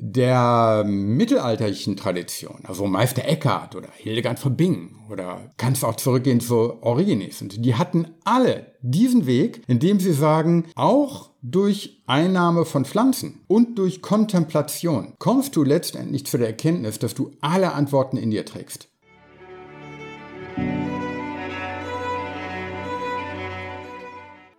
der mittelalterlichen Tradition, also Meister Eckhart oder Hildegard von Bingen oder kannst auch zurückgehen zu Origenes. Und die hatten alle diesen Weg, indem sie sagen, auch durch Einnahme von Pflanzen und durch Kontemplation kommst du letztendlich zu der Erkenntnis, dass du alle Antworten in dir trägst.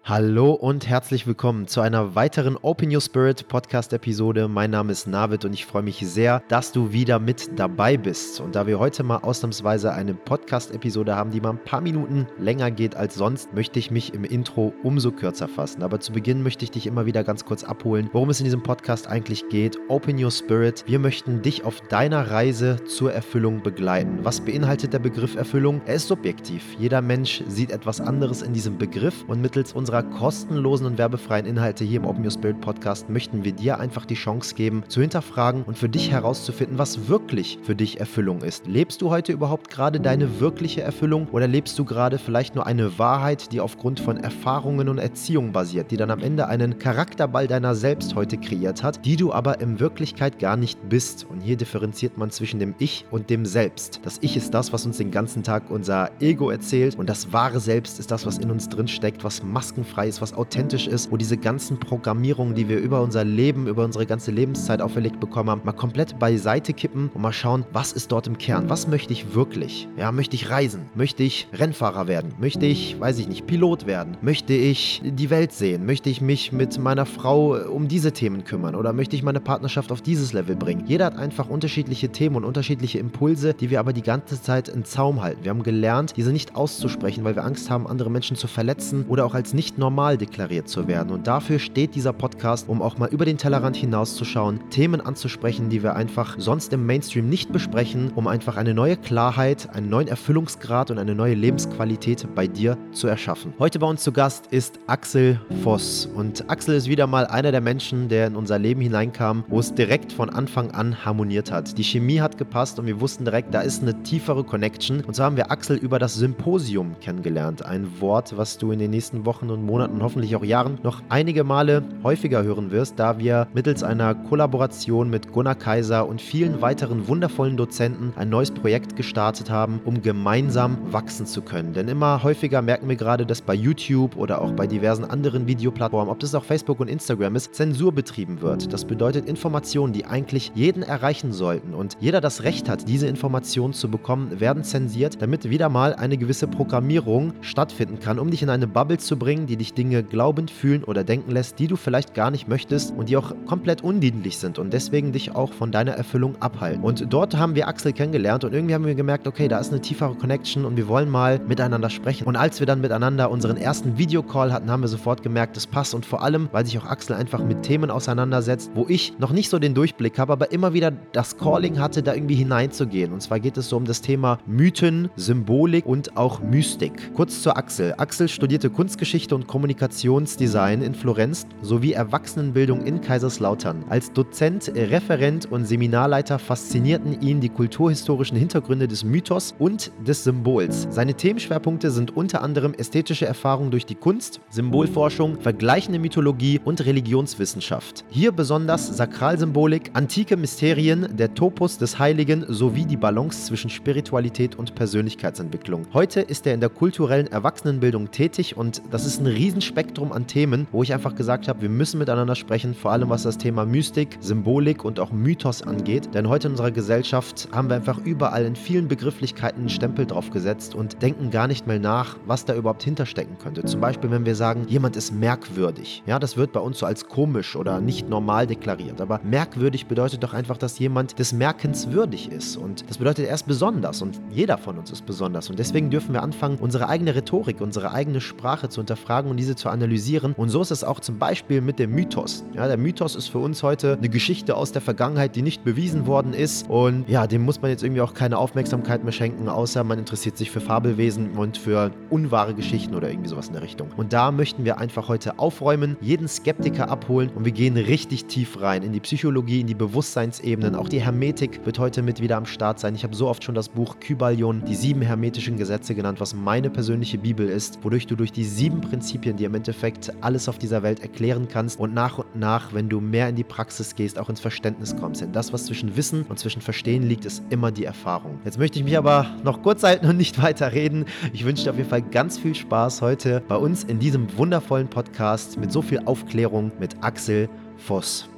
Hallo und herzlich willkommen zu einer weiteren Open Your Spirit Podcast Episode. Mein Name ist Navid und ich freue mich sehr, dass du wieder mit dabei bist. Und da wir heute mal ausnahmsweise eine Podcast Episode haben, die mal ein paar Minuten länger geht als sonst, möchte ich mich im Intro umso kürzer fassen. Aber zu Beginn möchte ich dich immer wieder ganz kurz abholen, worum es in diesem Podcast eigentlich geht. Open Your Spirit. Wir möchten dich auf deiner Reise zur Erfüllung begleiten. Was beinhaltet der Begriff Erfüllung? Er ist subjektiv. Jeder Mensch sieht etwas anderes in diesem Begriff und mittels unserer unserer kostenlosen und werbefreien Inhalte hier im Open Your Spirit Podcast möchten wir dir einfach die Chance geben, zu hinterfragen und für dich herauszufinden, was wirklich für dich Erfüllung ist. Lebst du heute überhaupt gerade deine wirkliche Erfüllung oder lebst du gerade vielleicht nur eine Wahrheit, die aufgrund von Erfahrungen und Erziehung basiert, die dann am Ende einen Charakterball deiner selbst heute kreiert hat, die du aber in Wirklichkeit gar nicht bist. Und hier differenziert man zwischen dem Ich und dem Selbst. Das Ich ist das, was uns den ganzen Tag unser Ego erzählt und das wahre Selbst ist das, was in uns drin steckt, was maskenfrei fehlerfrei ist, was authentisch ist, wo diese ganzen Programmierungen, die wir über unser Leben, über unsere ganze Lebenszeit auferlegt bekommen haben, mal komplett beiseite kippen und mal schauen, was ist dort im Kern? Was möchte ich wirklich? Ja, möchte ich reisen? Möchte ich Rennfahrer werden? Möchte ich, weiß ich nicht, Pilot werden? Möchte ich die Welt sehen? Möchte ich mich mit meiner Frau um diese Themen kümmern? Oder möchte ich meine Partnerschaft auf dieses Level bringen? Jeder hat einfach unterschiedliche Themen und unterschiedliche Impulse, die wir aber die ganze Zeit in Zaum halten. Wir haben gelernt, diese nicht auszusprechen, weil wir Angst haben, andere Menschen zu verletzen oder auch als nicht normal deklariert zu werden. Und dafür steht dieser Podcast, um auch mal über den Tellerrand hinauszuschauen, Themen anzusprechen, die wir einfach sonst im Mainstream nicht besprechen, um einfach eine neue Klarheit, einen neuen Erfüllungsgrad und eine neue Lebensqualität bei dir zu erschaffen. Heute bei uns zu Gast ist Axel Voss. Und Axel ist wieder mal einer der Menschen, der in unser Leben hineinkam, wo es direkt von Anfang an harmoniert hat. Die Chemie hat gepasst und wir wussten direkt, da ist eine tiefere Connection. Und so haben wir Axel über das Symposium kennengelernt. Ein Wort, was du in den nächsten Wochen und Monaten, hoffentlich auch Jahren noch einige Male häufiger hören wirst, da wir mittels einer Kollaboration mit Gunnar Kaiser und vielen weiteren wundervollen Dozenten ein neues Projekt gestartet haben, um gemeinsam wachsen zu können. Denn immer häufiger merken wir gerade, dass bei YouTube oder auch bei diversen anderen Videoplattformen, ob das auch Facebook und Instagram ist, Zensur betrieben wird. Das bedeutet Informationen, die eigentlich jeden erreichen sollten und jeder das Recht hat, diese Informationen zu bekommen, werden zensiert, damit wieder mal eine gewisse Programmierung stattfinden kann, um dich in eine Bubble zu bringen, die dich Dinge glaubend fühlen oder denken lässt, die du vielleicht gar nicht möchtest und die auch komplett undienlich sind und deswegen dich auch von deiner Erfüllung abhalten. Und dort haben wir Axel kennengelernt und irgendwie haben wir gemerkt, okay, da ist eine tiefere Connection und wir wollen mal miteinander sprechen. Und als wir dann miteinander unseren ersten Videocall hatten, haben wir sofort gemerkt, das passt und vor allem, weil sich auch Axel einfach mit Themen auseinandersetzt, wo ich noch nicht so den Durchblick habe, aber immer wieder das Calling hatte, da irgendwie hineinzugehen. Und zwar geht es so um das Thema Mythen, Symbolik und auch Mystik. Kurz zu Axel. Axel studierte Kunstgeschichte und Kommunikationsdesign in Florenz sowie Erwachsenenbildung in Kaiserslautern. Als Dozent, Referent und Seminarleiter faszinierten ihn die kulturhistorischen Hintergründe des Mythos und des Symbols. Seine Themenschwerpunkte sind unter anderem ästhetische Erfahrungen durch die Kunst, Symbolforschung, vergleichende Mythologie und Religionswissenschaft. Hier besonders Sakralsymbolik, antike Mysterien, der Topos des Heiligen sowie die Balance zwischen Spiritualität und Persönlichkeitsentwicklung. Heute ist er in der kulturellen Erwachsenenbildung tätig und das ist ein Riesenspektrum an Themen, wo ich einfach gesagt habe, wir müssen miteinander sprechen, vor allem was das Thema Mystik, Symbolik und auch Mythos angeht. Denn heute in unserer Gesellschaft haben wir einfach überall in vielen Begrifflichkeiten einen Stempel drauf gesetzt und denken gar nicht mehr nach, was da überhaupt hinterstecken könnte. Zum Beispiel, wenn wir sagen, jemand ist merkwürdig. Ja, das wird bei uns so als komisch oder nicht normal deklariert. Aber merkwürdig bedeutet doch einfach, dass jemand des Merkens würdig ist. Und das bedeutet, er ist besonders und jeder von uns ist besonders. Und deswegen dürfen wir anfangen, unsere eigene Rhetorik, unsere eigene Sprache zu unterfragen und diese zu analysieren. Und so ist es auch zum Beispiel mit dem Mythos. Ja, der Mythos ist für uns heute eine Geschichte aus der Vergangenheit, die nicht bewiesen worden ist. Und ja, dem muss man jetzt irgendwie auch keine Aufmerksamkeit mehr schenken, außer man interessiert sich für Fabelwesen und für unwahre Geschichten oder irgendwie sowas in der Richtung. Und da möchten wir einfach heute aufräumen, jeden Skeptiker abholen und wir gehen richtig tief rein in die Psychologie, in die Bewusstseinsebenen. Auch die Hermetik wird heute mit wieder am Start sein. Ich habe so oft schon das Buch Kybalion, die sieben hermetischen Gesetze genannt, was meine persönliche Bibel ist, wodurch du durch die sieben Prinzipien Prinzipien, die im Endeffekt alles auf dieser Welt erklären kannst und nach und nach, wenn du mehr in die Praxis gehst, auch ins Verständnis kommst. Denn das, was zwischen Wissen und zwischen Verstehen liegt, ist immer die Erfahrung. Jetzt möchte ich mich aber noch kurz halten und nicht weiter reden. Ich wünsche dir auf jeden Fall ganz viel Spaß heute bei uns in diesem wundervollen Podcast mit so viel Aufklärung mit Axel Voss.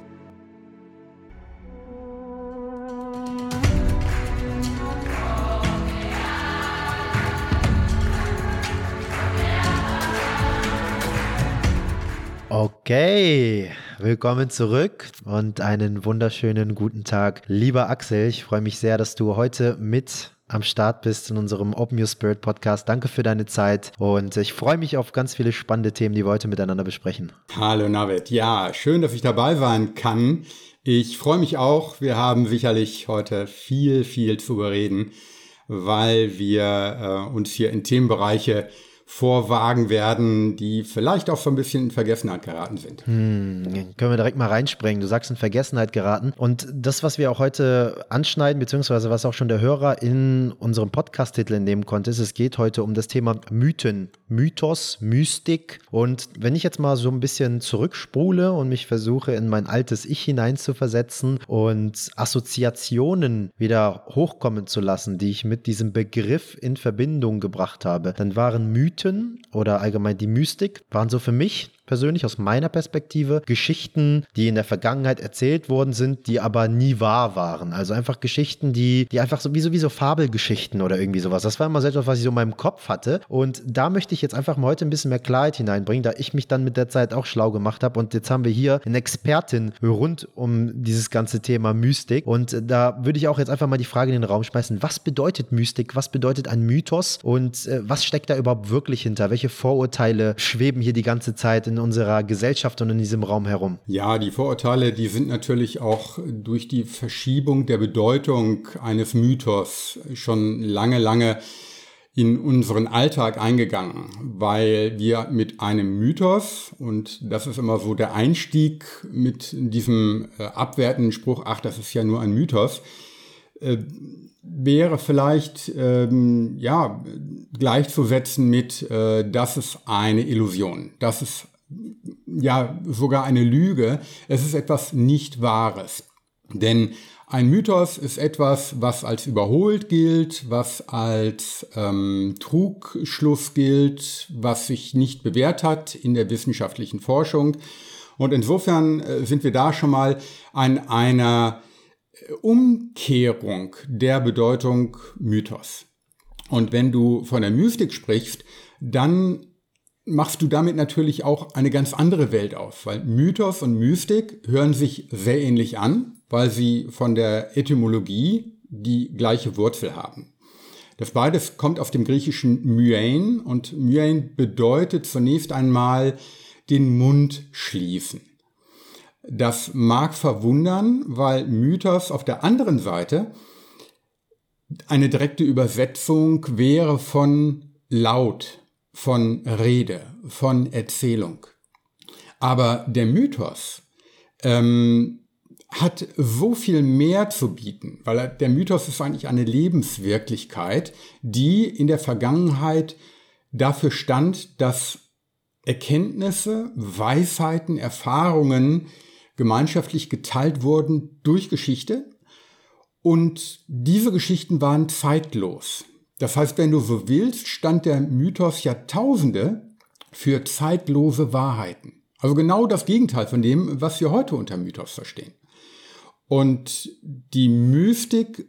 Okay, willkommen zurück und einen wunderschönen guten Tag. Lieber Axel, ich freue mich sehr, dass du heute mit am Start bist in unserem Open Your Spirit Podcast. Danke für deine Zeit und ich freue mich auf ganz viele spannende Themen, die wir heute miteinander besprechen. Hallo Navid, ja, schön, dass ich dabei sein kann. Ich freue mich auch. Wir haben sicherlich heute viel, viel zu bereden, weil wir äh, uns hier in Themenbereiche vorwagen werden, die vielleicht auch so ein bisschen in Vergessenheit geraten sind. Hm, können wir direkt mal reinspringen. Du sagst in Vergessenheit geraten. Und das, was wir auch heute anschneiden, beziehungsweise was auch schon der Hörer in unserem Podcast-Titel entnehmen konnte, ist, es geht heute um das Thema Mythen, Mythos, Mystik. Und wenn ich jetzt mal so ein bisschen zurückspule und mich versuche, in mein altes Ich hineinzuversetzen und Assoziationen wieder hochkommen zu lassen, die ich mit diesem Begriff in Verbindung gebracht habe, dann waren Mythen Mythen oder allgemein die Mystik waren so für mich persönlich aus meiner Perspektive Geschichten, die in der Vergangenheit erzählt worden sind, die aber nie wahr waren. Also einfach Geschichten, die, die einfach so wie, so wie so Fabelgeschichten oder irgendwie sowas. Das war immer so etwas, was ich so in meinem Kopf hatte. Und da möchte ich jetzt einfach mal heute ein bisschen mehr Klarheit hineinbringen, da ich mich dann mit der Zeit auch schlau gemacht habe. Und jetzt haben wir hier eine Expertin rund um dieses ganze Thema Mystik. Und da würde ich auch jetzt einfach mal die Frage in den Raum schmeißen, was bedeutet Mystik? Was bedeutet ein Mythos? Und äh, was steckt da überhaupt wirklich hinter? Welche Vorurteile schweben hier die ganze Zeit in unserer Gesellschaft und in diesem Raum herum? Ja, die Vorurteile, die sind natürlich auch durch die Verschiebung der Bedeutung eines Mythos schon lange, lange in unseren Alltag eingegangen, weil wir mit einem Mythos, und das ist immer so der Einstieg mit diesem äh, abwertenden Spruch, ach, das ist ja nur ein Mythos, äh, wäre vielleicht ähm, ja gleichzusetzen mit, äh, das ist eine Illusion, das ist ja sogar eine Lüge. Es ist etwas nicht Wahres. Denn ein Mythos ist etwas, was als überholt gilt, was als ähm, Trugschluss gilt, was sich nicht bewährt hat in der wissenschaftlichen Forschung. Und insofern äh, sind wir da schon mal an einer Umkehrung der Bedeutung Mythos. Und wenn du von der Mystik sprichst, dann machst du damit natürlich auch eine ganz andere Welt auf, weil Mythos und Mystik hören sich sehr ähnlich an, weil sie von der Etymologie die gleiche Wurzel haben. Das beides kommt auf dem griechischen Myein und Myein bedeutet zunächst einmal den Mund schließen. Das mag verwundern, weil Mythos auf der anderen Seite eine direkte Übersetzung wäre von laut, von Rede, von Erzählung. Aber der Mythos ähm, hat so viel mehr zu bieten, weil er, der Mythos ist eigentlich eine Lebenswirklichkeit, die in der Vergangenheit dafür stand, dass Erkenntnisse, Weisheiten, Erfahrungen gemeinschaftlich geteilt wurden durch Geschichte. Und diese Geschichten waren zeitlos. Das heißt, wenn du so willst, stand der Mythos Jahrtausende für zeitlose Wahrheiten. Also genau das Gegenteil von dem, was wir heute unter Mythos verstehen. Und die Mystik,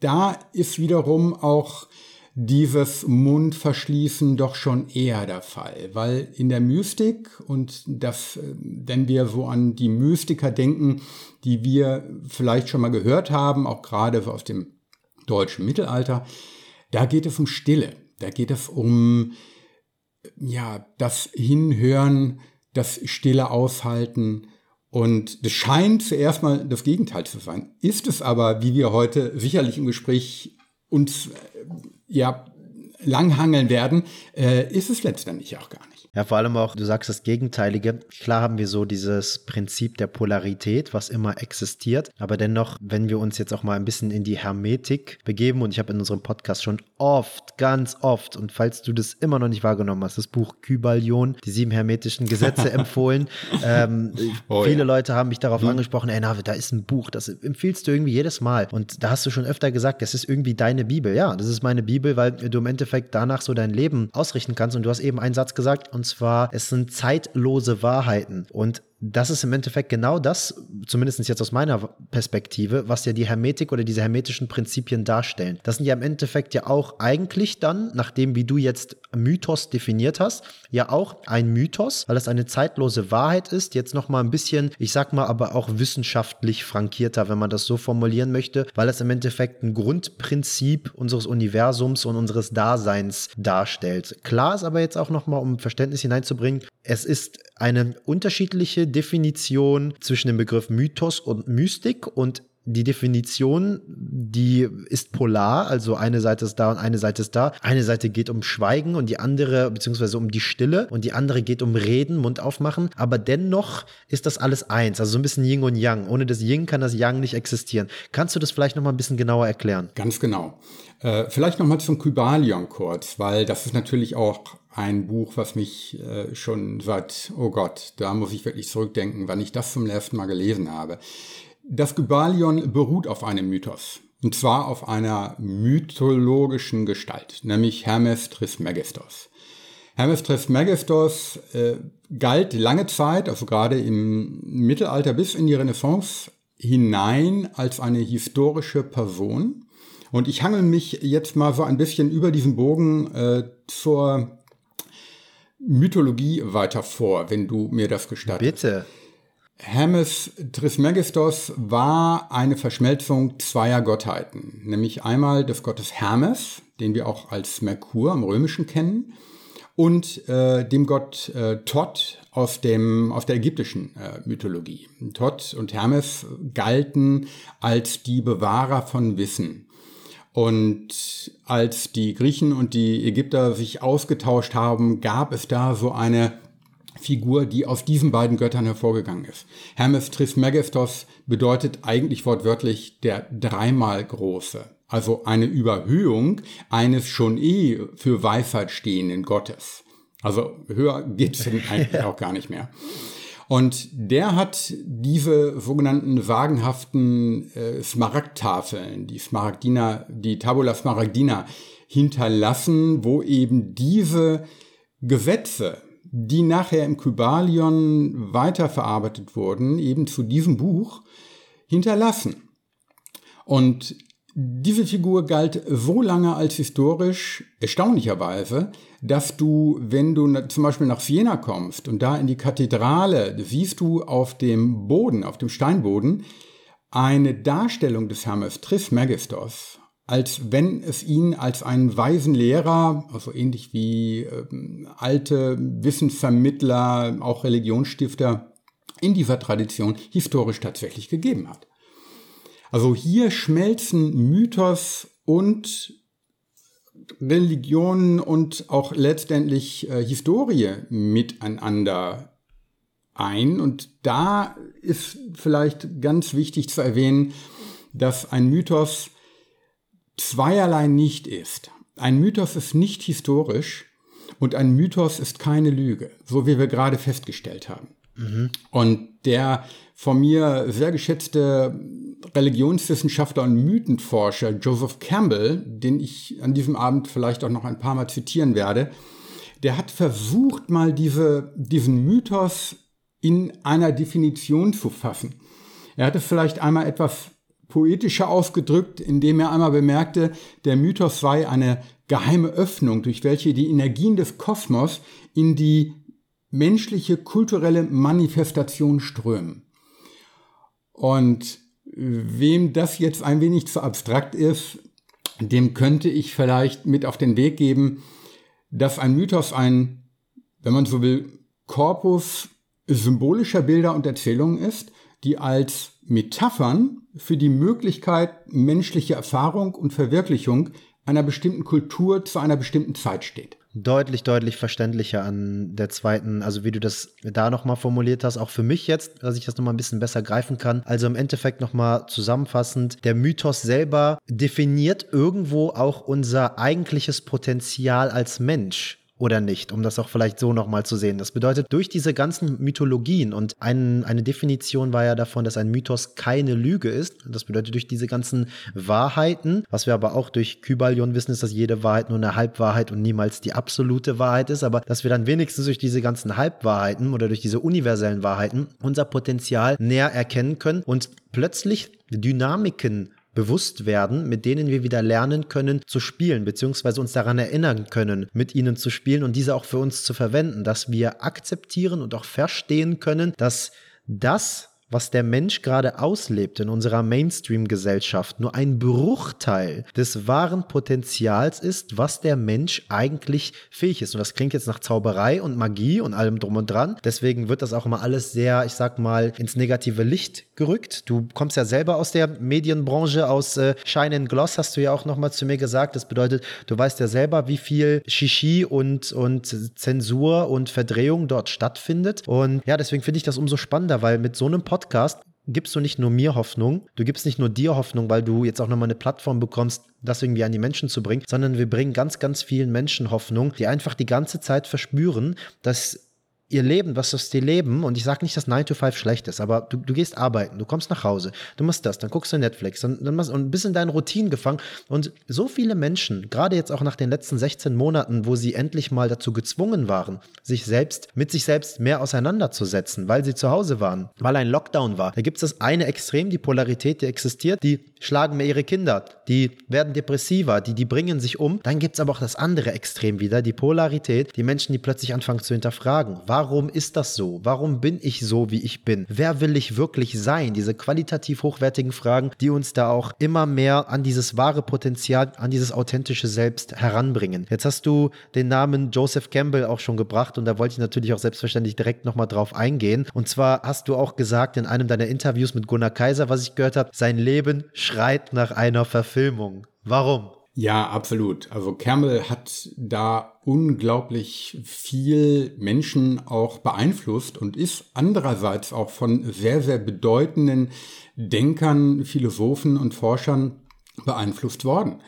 da ist wiederum auch dieses Mundverschließen doch schon eher der Fall, weil in der Mystik und das, wenn wir so an die Mystiker denken, die wir vielleicht schon mal gehört haben, auch gerade aus dem deutschen Mittelalter, da geht es um Stille. Da geht es um ja, das Hinhören, das Stille aushalten. Und das scheint zuerst mal das Gegenteil zu sein. Ist es aber, wie wir heute sicherlich im Gespräch uns ja langhangeln werden, äh, ist es letztendlich auch gar nicht. Ja, vor allem auch, du sagst das Gegenteilige. Klar haben wir so dieses Prinzip der Polarität, was immer existiert. Aber dennoch, wenn wir uns jetzt auch mal ein bisschen in die Hermetik begeben, und ich habe in unserem Podcast schon oft, ganz oft, und falls du das immer noch nicht wahrgenommen hast, das Buch Kybalion, die sieben hermetischen Gesetze empfohlen. Ähm, oh, viele ja. Leute haben mich darauf mhm. angesprochen, ey, Navi, da ist ein Buch, das empfiehlst du irgendwie jedes Mal. Und da hast du schon öfter gesagt, das ist irgendwie deine Bibel. Ja, das ist meine Bibel, weil du im Endeffekt danach so dein Leben ausrichten kannst. Und du hast eben einen Satz gesagt, und zwar, es sind zeitlose Wahrheiten. Und das ist im Endeffekt genau das, zumindest jetzt aus meiner Perspektive, was ja die Hermetik oder diese hermetischen Prinzipien darstellen. Das sind ja im Endeffekt ja auch eigentlich dann, nachdem wie du jetzt Mythos definiert hast, ja auch ein Mythos, weil es eine zeitlose Wahrheit ist, jetzt nochmal ein bisschen, ich sag mal, aber auch wissenschaftlich frankierter, wenn man das so formulieren möchte, weil es im Endeffekt ein Grundprinzip unseres Universums und unseres Daseins darstellt. Klar ist aber jetzt auch nochmal, um Verständnis hineinzubringen, es ist eine unterschiedliche Definition zwischen dem Begriff Mythos und Mystik und die Definition, die ist polar, also eine Seite ist da und eine Seite ist da. Eine Seite geht um Schweigen und die andere, beziehungsweise um die Stille und die andere geht um Reden, Mund aufmachen. Aber dennoch ist das alles eins, also so ein bisschen Yin und Yang. Ohne das Yin kann das Yang nicht existieren. Kannst du das vielleicht nochmal ein bisschen genauer erklären? Ganz genau. Äh, vielleicht nochmal zum Kybalion kurz, weil das ist natürlich auch ein Buch, was mich äh, schon seit, oh Gott, da muss ich wirklich zurückdenken, wann ich das zum letzten Mal gelesen habe. Das Kybalion beruht auf einem Mythos. Und zwar auf einer mythologischen Gestalt, nämlich Hermes Trismegistos. Hermes Trismegistos äh, galt lange Zeit, also gerade im Mittelalter bis in die Renaissance hinein, als eine historische Person und ich hangel mich jetzt mal so ein bisschen über diesen Bogen äh, zur Mythologie weiter vor, wenn du mir das gestattest. Bitte. Hermes Trismegistos war eine Verschmelzung zweier Gottheiten, nämlich einmal des Gottes Hermes, den wir auch als Merkur im Römischen kennen, und äh, dem Gott äh, Thoth aus, dem, aus der ägyptischen äh, Mythologie. Thoth und Hermes galten als die Bewahrer von Wissen. Und als die Griechen und die Ägypter sich ausgetauscht haben, gab es da so eine Figur, die aus diesen beiden Göttern hervorgegangen ist. Hermes Trismegistos bedeutet eigentlich wortwörtlich der dreimal Große. Also eine Überhöhung eines schon eh für Weisheit stehenden Gottes. Also höher geht es eigentlich auch gar nicht mehr. Und der hat diese sogenannten sagenhaften äh, Smaragdtafeln, die Smaragdina, die Tabula Smaragdina hinterlassen, wo eben diese Gesetze, die nachher im Kybalion weiterverarbeitet wurden, eben zu diesem Buch hinterlassen. Und diese Figur galt so lange als historisch, erstaunlicherweise, dass du, wenn du zum Beispiel nach Siena kommst und da in die Kathedrale, siehst du auf dem Boden, auf dem Steinboden, eine Darstellung des Hermes Trismegistos, als wenn es ihn als einen weisen Lehrer, also ähnlich wie äh, alte Wissensvermittler, auch Religionsstifter in dieser Tradition historisch tatsächlich gegeben hat. Also hier schmelzen Mythos und Religion und auch letztendlich äh, Historie miteinander ein. Und da ist vielleicht ganz wichtig zu erwähnen, dass ein Mythos zweierlei nicht ist. Ein Mythos ist nicht historisch und ein Mythos ist keine Lüge, so wie wir gerade festgestellt haben. Mhm. Und der von mir sehr geschätzte Religionswissenschaftler und Mythenforscher Joseph Campbell, den ich an diesem Abend vielleicht auch noch ein paar Mal zitieren werde, der hat versucht, mal diese, diesen Mythos in einer Definition zu fassen. Er hat es vielleicht einmal etwas poetischer ausgedrückt, indem er einmal bemerkte, der Mythos sei eine geheime Öffnung, durch welche die Energien des Kosmos in die menschliche kulturelle Manifestation strömen. Und wem das jetzt ein wenig zu abstrakt ist, dem könnte ich vielleicht mit auf den Weg geben, dass ein Mythos ein, wenn man so will, Korpus symbolischer Bilder und Erzählungen ist, die als Metaphern für die Möglichkeit menschlicher Erfahrung und Verwirklichung einer bestimmten Kultur zu einer bestimmten Zeit steht deutlich, deutlich verständlicher an der zweiten, also wie du das da nochmal formuliert hast, auch für mich jetzt, dass ich das nochmal ein bisschen besser greifen kann. Also im Endeffekt nochmal zusammenfassend, der Mythos selber definiert irgendwo auch unser eigentliches Potenzial als Mensch oder nicht, um das auch vielleicht so nochmal zu sehen. Das bedeutet, durch diese ganzen Mythologien und ein, eine Definition war ja davon, dass ein Mythos keine Lüge ist. Das bedeutet, durch diese ganzen Wahrheiten, was wir aber auch durch Kybalion wissen, ist, dass jede Wahrheit nur eine Halbwahrheit und niemals die absolute Wahrheit ist, aber dass wir dann wenigstens durch diese ganzen Halbwahrheiten oder durch diese universellen Wahrheiten unser Potenzial näher erkennen können und plötzlich Dynamiken bewusst werden, mit denen wir wieder lernen können zu spielen, beziehungsweise uns daran erinnern können, mit ihnen zu spielen und diese auch für uns zu verwenden, dass wir akzeptieren und auch verstehen können, dass das, was der Mensch gerade auslebt in unserer Mainstream-Gesellschaft, nur ein Bruchteil des wahren Potenzials ist, was der Mensch eigentlich fähig ist. Und das klingt jetzt nach Zauberei und Magie und allem drum und dran. Deswegen wird das auch immer alles sehr, ich sag mal, ins negative Licht gerückt. Du kommst ja selber aus der Medienbranche, aus äh, Shine and Gloss, hast du ja auch nochmal zu mir gesagt. Das bedeutet, du weißt ja selber, wie viel Shishi und, und Zensur und Verdrehung dort stattfindet. Und ja, deswegen finde ich das umso spannender, weil mit so einem Podcast gibst du nicht nur mir Hoffnung, du gibst nicht nur dir Hoffnung, weil du jetzt auch nochmal eine Plattform bekommst, das irgendwie an die Menschen zu bringen, sondern wir bringen ganz, ganz vielen Menschen Hoffnung, die einfach die ganze Zeit verspüren, dass ihr Leben, was das die leben, und ich sage nicht, dass 9 to 5 schlecht ist, aber du, du gehst arbeiten, du kommst nach Hause, du machst das, dann guckst du Netflix, dann, dann machst, und bist in deinen Routinen gefangen. Und so viele Menschen, gerade jetzt auch nach den letzten 16 Monaten, wo sie endlich mal dazu gezwungen waren, sich selbst, mit sich selbst mehr auseinanderzusetzen, weil sie zu Hause waren, weil ein Lockdown war. Da gibt es das eine Extrem, die Polarität, die existiert, die schlagen mehr ihre Kinder, die werden depressiver, die, die bringen sich um. Dann gibt es aber auch das andere Extrem wieder, die Polarität, die Menschen, die plötzlich anfangen zu hinterfragen. Warum ist das so? Warum bin ich so, wie ich bin? Wer will ich wirklich sein? Diese qualitativ hochwertigen Fragen, die uns da auch immer mehr an dieses wahre Potenzial, an dieses authentische Selbst heranbringen. Jetzt hast du den Namen Joseph Campbell auch schon gebracht und da wollte ich natürlich auch selbstverständlich direkt nochmal drauf eingehen. Und zwar hast du auch gesagt in einem deiner Interviews mit Gunnar Kaiser, was ich gehört habe, sein Leben schreit nach einer Verfilmung. Warum? Ja, absolut. Also Campbell hat da unglaublich viel Menschen auch beeinflusst und ist andererseits auch von sehr, sehr bedeutenden Denkern, Philosophen und Forschern beeinflusst worden.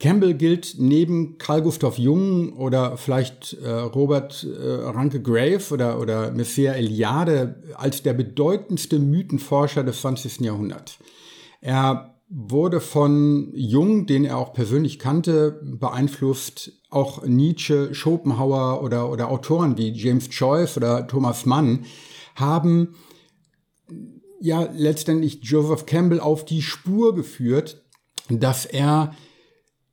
Campbell gilt neben Carl Gustav Jung oder vielleicht äh, Robert äh, Ranke Grave oder, oder Messier Eliade als der bedeutendste Mythenforscher des 20. Jahrhunderts. Er wurde von Jung, den er auch persönlich kannte, beeinflusst. Auch Nietzsche, Schopenhauer oder, oder Autoren wie James Joyce oder Thomas Mann haben ja letztendlich Joseph Campbell auf die Spur geführt, dass er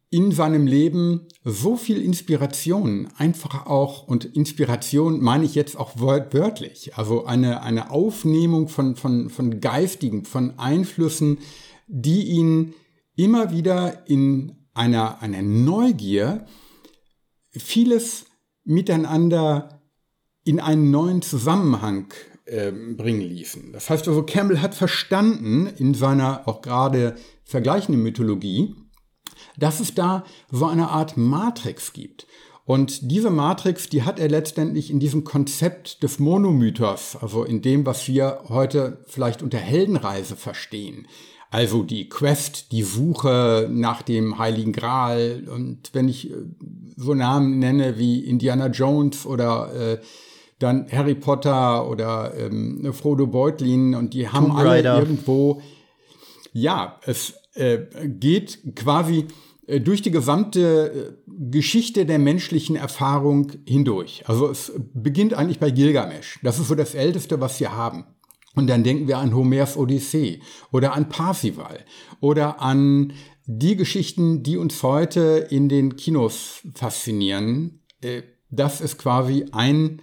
in seinem Leben so viel Inspiration einfach auch, und Inspiration meine ich jetzt auch wörtlich, also eine, eine Aufnehmung von, von, von geistigen, von Einflüssen, die ihn immer wieder in einer, einer Neugier vieles miteinander in einen neuen Zusammenhang äh, bringen ließen. Das heißt also, Campbell hat verstanden in seiner auch gerade vergleichenden Mythologie, dass es da so eine Art Matrix gibt. Und diese Matrix, die hat er letztendlich in diesem Konzept des Monomythos, also in dem, was wir heute vielleicht unter Heldenreise verstehen, also die Quest, die Suche nach dem Heiligen Gral. Und wenn ich äh, so Namen nenne wie Indiana Jones oder äh, dann Harry Potter oder ähm, Frodo Beutlin und die haben alle irgendwo, ja, es äh, geht quasi äh, durch die gesamte äh, Geschichte der menschlichen Erfahrung hindurch. Also es beginnt eigentlich bei Gilgamesch. Das ist so das Älteste, was wir haben. Und dann denken wir an Homers Odyssee oder an Parsival oder an die Geschichten, die uns heute in den Kinos faszinieren. Äh, das ist quasi ein,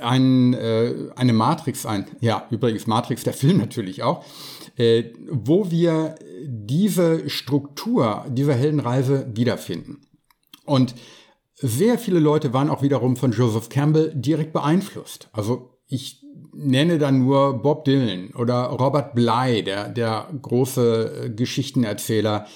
ein, äh, eine Matrix, ein, ja, übrigens Matrix, der Film natürlich auch, äh, wo wir diese Struktur dieser Heldenreise wiederfinden. Und sehr viele Leute waren auch wiederum von Joseph Campbell direkt beeinflusst. Also ich nenne dann nur Bob Dylan oder Robert Bly, der, der große äh, Geschichtenerzähler,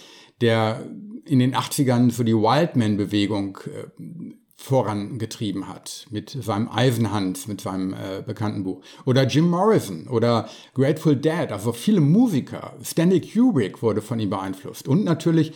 der in den 80ern so die Wildman-Bewegung äh, vorangetrieben hat mit seinem Eisenhand, mit seinem äh, bekannten Buch. Oder Jim Morrison oder Grateful Dead, also viele Musiker. Stanley Kubrick wurde von ihm beeinflusst. Und natürlich,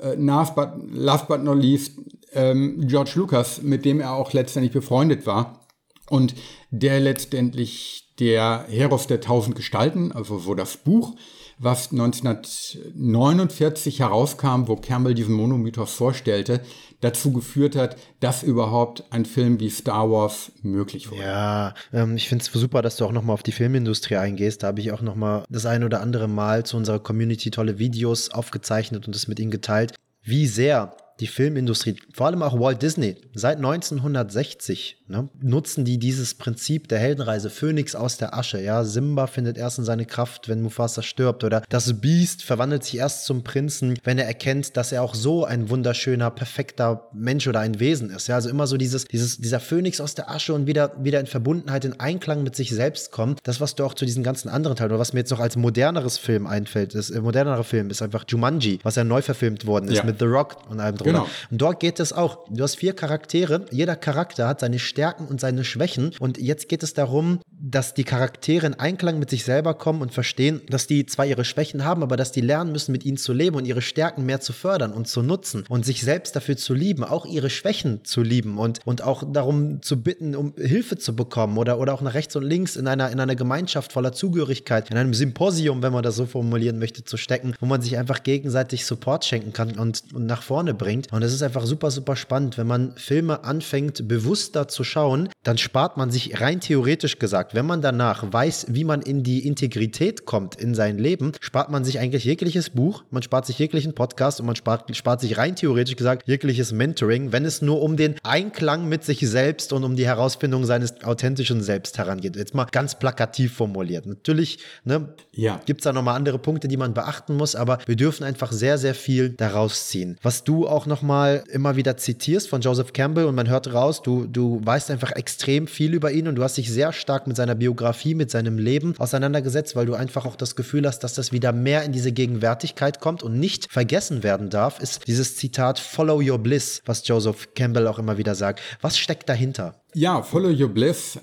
äh, last, but, last but not least, ähm, George Lucas, mit dem er auch letztendlich befreundet war. Und der letztendlich der Heros der tausend Gestalten, also so das Buch, was 1949 herauskam, wo Campbell diesen Monomythos vorstellte, dazu geführt hat, dass überhaupt ein Film wie Star Wars möglich wurde. Ja, ähm, ich finde es super, dass du auch nochmal auf die Filmindustrie eingehst. Da habe ich auch nochmal das ein oder andere Mal zu unserer Community tolle Videos aufgezeichnet und es mit ihnen geteilt, wie sehr die Filmindustrie, vor allem auch Walt Disney, seit 1960 ne, nutzen die dieses Prinzip der Heldenreise, Phönix aus der Asche. Ja, Simba findet erst in seine Kraft, wenn Mufasa stirbt, oder das Biest verwandelt sich erst zum Prinzen, wenn er erkennt, dass er auch so ein wunderschöner, perfekter Mensch oder ein Wesen ist. Ja, also immer so dieses, dieses, dieser Phönix aus der Asche und wieder, wieder in Verbundenheit, in Einklang mit sich selbst kommt. Das, was du auch zu diesen ganzen anderen Teilen, oder was mir jetzt noch als moderneres Film einfällt, ist, äh, modernerer Film ist einfach Jumanji, was ja neu verfilmt worden ist ja. mit The Rock und allem drum. Genau. Und dort geht es auch. Du hast vier Charaktere. Jeder Charakter hat seine Stärken und seine Schwächen. Und jetzt geht es darum, dass die Charaktere in Einklang mit sich selber kommen und verstehen, dass die zwar ihre Schwächen haben, aber dass die lernen müssen, mit ihnen zu leben und ihre Stärken mehr zu fördern und zu nutzen und sich selbst dafür zu lieben, auch ihre Schwächen zu lieben und, und auch darum zu bitten, um Hilfe zu bekommen oder, oder auch nach rechts und links in einer, in einer Gemeinschaft voller Zugehörigkeit, in einem Symposium, wenn man das so formulieren möchte, zu stecken, wo man sich einfach gegenseitig Support schenken kann und, und nach vorne bringt. Und es ist einfach super, super spannend, wenn man Filme anfängt, bewusster zu schauen, dann spart man sich rein theoretisch gesagt, wenn man danach weiß, wie man in die Integrität kommt in sein Leben, spart man sich eigentlich jegliches Buch, man spart sich jeglichen Podcast und man spart, spart sich rein theoretisch gesagt jegliches Mentoring, wenn es nur um den Einklang mit sich selbst und um die Herausfindung seines authentischen Selbst herangeht. Jetzt mal ganz plakativ formuliert. Natürlich ne, ja. gibt es da nochmal andere Punkte, die man beachten muss, aber wir dürfen einfach sehr, sehr viel daraus ziehen. Was du auch nochmal immer wieder zitierst von Joseph Campbell und man hört raus, du, du weißt einfach extrem viel über ihn und du hast dich sehr stark mit seiner Biografie, mit seinem Leben auseinandergesetzt, weil du einfach auch das Gefühl hast, dass das wieder mehr in diese Gegenwärtigkeit kommt und nicht vergessen werden darf, ist dieses Zitat Follow Your Bliss, was Joseph Campbell auch immer wieder sagt. Was steckt dahinter? Ja, Follow Your Bliss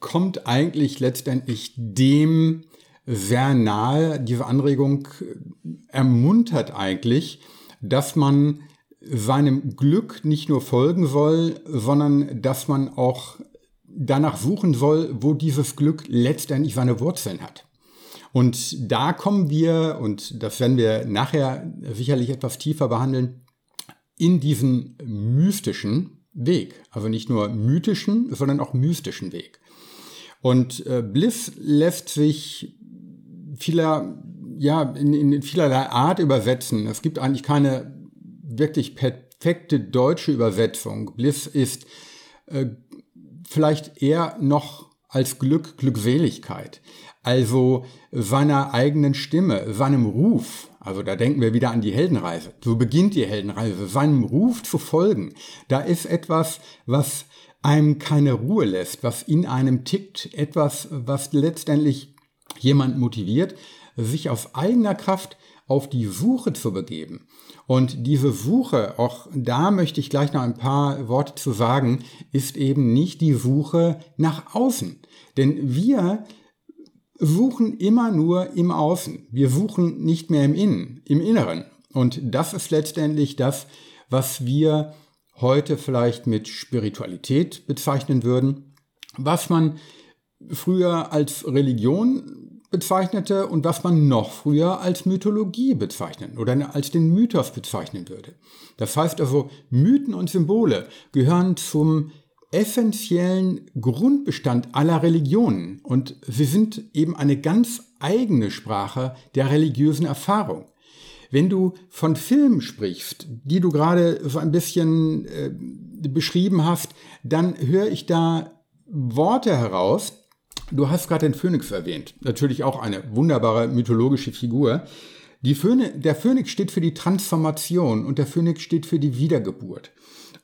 kommt eigentlich letztendlich dem sehr nahe. Diese Anregung ermuntert eigentlich, dass man seinem Glück nicht nur folgen soll, sondern dass man auch danach suchen soll, wo dieses Glück letztendlich seine Wurzeln hat. Und da kommen wir, und das werden wir nachher sicherlich etwas tiefer behandeln, in diesen mystischen Weg. Also nicht nur mythischen, sondern auch mystischen Weg. Und äh, Bliss lässt sich vieler, ja, in, in vielerlei Art übersetzen. Es gibt eigentlich keine wirklich perfekte deutsche Übersetzung. Bliss ist äh, vielleicht eher noch als Glück Glückseligkeit. Also seiner eigenen Stimme, seinem Ruf. Also da denken wir wieder an die Heldenreise. So beginnt die Heldenreise, seinem Ruf zu folgen. Da ist etwas, was einem keine Ruhe lässt, was in einem tickt, etwas, was letztendlich jemand motiviert, sich aus eigener Kraft auf die Suche zu begeben. Und diese Suche, auch da möchte ich gleich noch ein paar Worte zu sagen, ist eben nicht die Suche nach außen. Denn wir suchen immer nur im Außen. Wir suchen nicht mehr im Innen, im Inneren. Und das ist letztendlich das, was wir heute vielleicht mit Spiritualität bezeichnen würden, was man früher als Religion bezeichnete und was man noch früher als Mythologie bezeichnen oder als den Mythos bezeichnen würde. Das heißt also, Mythen und Symbole gehören zum essentiellen Grundbestand aller Religionen und sie sind eben eine ganz eigene Sprache der religiösen Erfahrung. Wenn du von Filmen sprichst, die du gerade so ein bisschen äh, beschrieben hast, dann höre ich da Worte heraus, Du hast gerade den Phönix erwähnt. Natürlich auch eine wunderbare mythologische Figur. Phönix, der Phönix steht für die Transformation und der Phönix steht für die Wiedergeburt.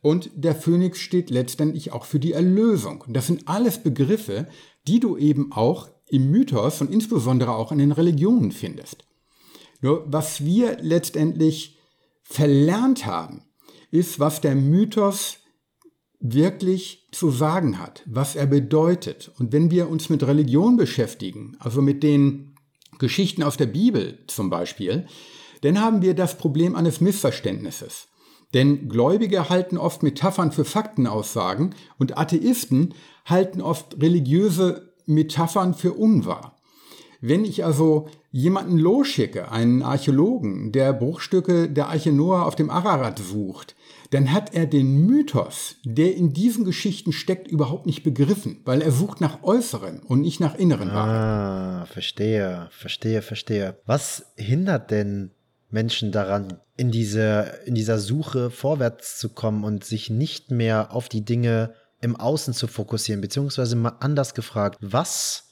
Und der Phönix steht letztendlich auch für die Erlösung. Und das sind alles Begriffe, die du eben auch im Mythos und insbesondere auch in den Religionen findest. Nur was wir letztendlich verlernt haben, ist, was der Mythos wirklich zu sagen hat, was er bedeutet. Und wenn wir uns mit Religion beschäftigen, also mit den Geschichten aus der Bibel zum Beispiel, dann haben wir das Problem eines Missverständnisses. Denn Gläubige halten oft Metaphern für Faktenaussagen und Atheisten halten oft religiöse Metaphern für unwahr. Wenn ich also jemanden losschicke, einen Archäologen, der Bruchstücke der Arche Noah auf dem Ararat sucht, dann hat er den Mythos, der in diesen Geschichten steckt, überhaupt nicht begriffen, weil er sucht nach äußeren und nicht nach inneren Wahrheit. Ah, verstehe, verstehe, verstehe. Was hindert denn Menschen daran, in, diese, in dieser Suche vorwärts zu kommen und sich nicht mehr auf die Dinge im Außen zu fokussieren, beziehungsweise mal anders gefragt, was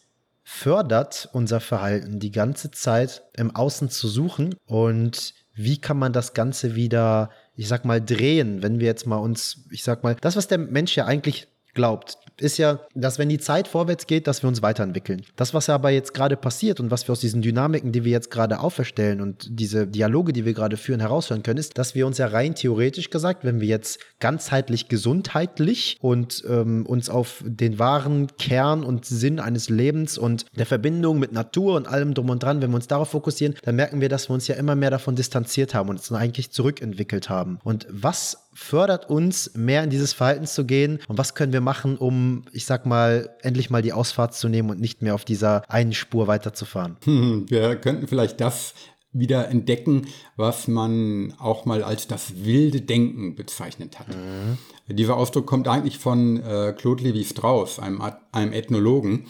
fördert unser Verhalten die ganze Zeit im Außen zu suchen? Und wie kann man das Ganze wieder, ich sag mal, drehen, wenn wir jetzt mal uns, ich sag mal, das, was der Mensch ja eigentlich glaubt, ist ja, dass wenn die Zeit vorwärts geht, dass wir uns weiterentwickeln. Das, was aber jetzt gerade passiert und was wir aus diesen Dynamiken, die wir jetzt gerade auferstellen und diese Dialoge, die wir gerade führen, heraushören können, ist, dass wir uns ja rein theoretisch gesagt, wenn wir jetzt ganzheitlich gesundheitlich und ähm, uns auf den wahren Kern und Sinn eines Lebens und der Verbindung mit Natur und allem drum und dran, wenn wir uns darauf fokussieren, dann merken wir, dass wir uns ja immer mehr davon distanziert haben und uns eigentlich zurückentwickelt haben. Und was fördert uns, mehr in dieses Verhalten zu gehen und was können wir machen, um, ich sag mal, endlich mal die Ausfahrt zu nehmen und nicht mehr auf dieser einen Spur weiterzufahren? Hm, wir könnten vielleicht das wieder entdecken, was man auch mal als das wilde Denken bezeichnet hat. Mhm. Dieser Ausdruck kommt eigentlich von äh, Claude Lévi-Strauss, einem, einem Ethnologen,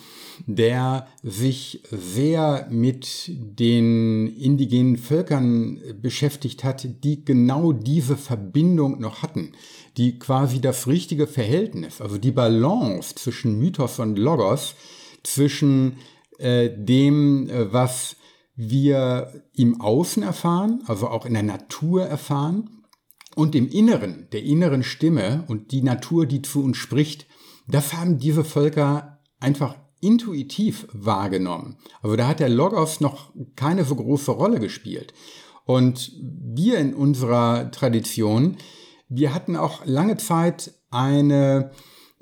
der sich sehr mit den indigenen Völkern beschäftigt hat, die genau diese Verbindung noch hatten, die quasi das richtige Verhältnis, also die Balance zwischen Mythos und Logos, zwischen äh, dem, äh, was wir im Außen erfahren, also auch in der Natur erfahren, und im Inneren, der inneren Stimme und die Natur, die zu uns spricht, das haben diese Völker einfach intuitiv wahrgenommen. Also da hat der Logos noch keine so große Rolle gespielt. Und wir in unserer Tradition, wir hatten auch lange Zeit eine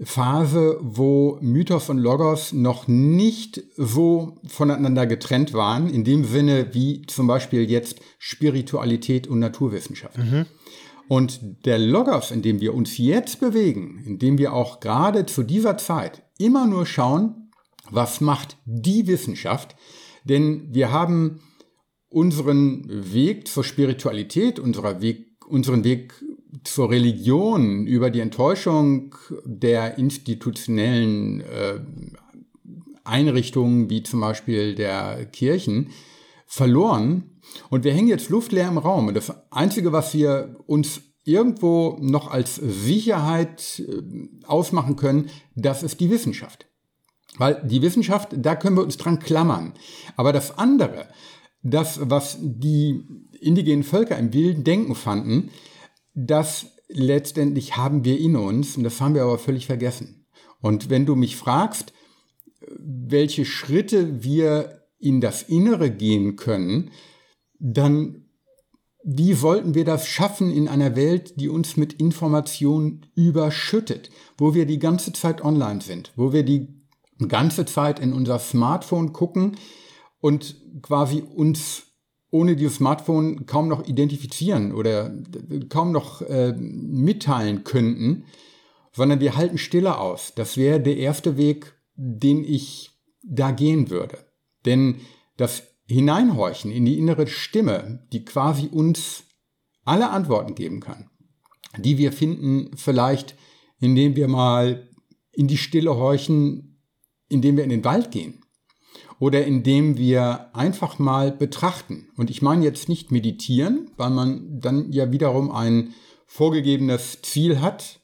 Phase, wo Mythos und Logos noch nicht so voneinander getrennt waren, in dem Sinne wie zum Beispiel jetzt Spiritualität und Naturwissenschaft. Mhm. Und der Logos, in dem wir uns jetzt bewegen, in dem wir auch gerade zu dieser Zeit immer nur schauen, was macht die Wissenschaft, denn wir haben unseren Weg zur Spiritualität, Weg, unseren Weg zur Religion, über die Enttäuschung der institutionellen äh, Einrichtungen, wie zum Beispiel der Kirchen, verloren. Und wir hängen jetzt luftleer im Raum. Und das Einzige, was wir uns irgendwo noch als Sicherheit äh, ausmachen können, das ist die Wissenschaft. Weil die Wissenschaft, da können wir uns dran klammern. Aber das andere, das, was die indigenen Völker im wilden Denken fanden, das letztendlich haben wir in uns und das haben wir aber völlig vergessen. Und wenn du mich fragst, welche Schritte wir in das Innere gehen können, dann wie wollten wir das schaffen in einer Welt, die uns mit Informationen überschüttet, wo wir die ganze Zeit online sind, wo wir die ganze Zeit in unser Smartphone gucken und quasi uns ohne dieses Smartphone kaum noch identifizieren oder kaum noch äh, mitteilen könnten, sondern wir halten Stille aus. Das wäre der erste Weg, den ich da gehen würde. Denn das Hineinhorchen in die innere Stimme, die quasi uns alle Antworten geben kann, die wir finden vielleicht, indem wir mal in die Stille horchen, indem wir in den Wald gehen oder indem wir einfach mal betrachten. Und ich meine jetzt nicht meditieren, weil man dann ja wiederum ein vorgegebenes Ziel hat.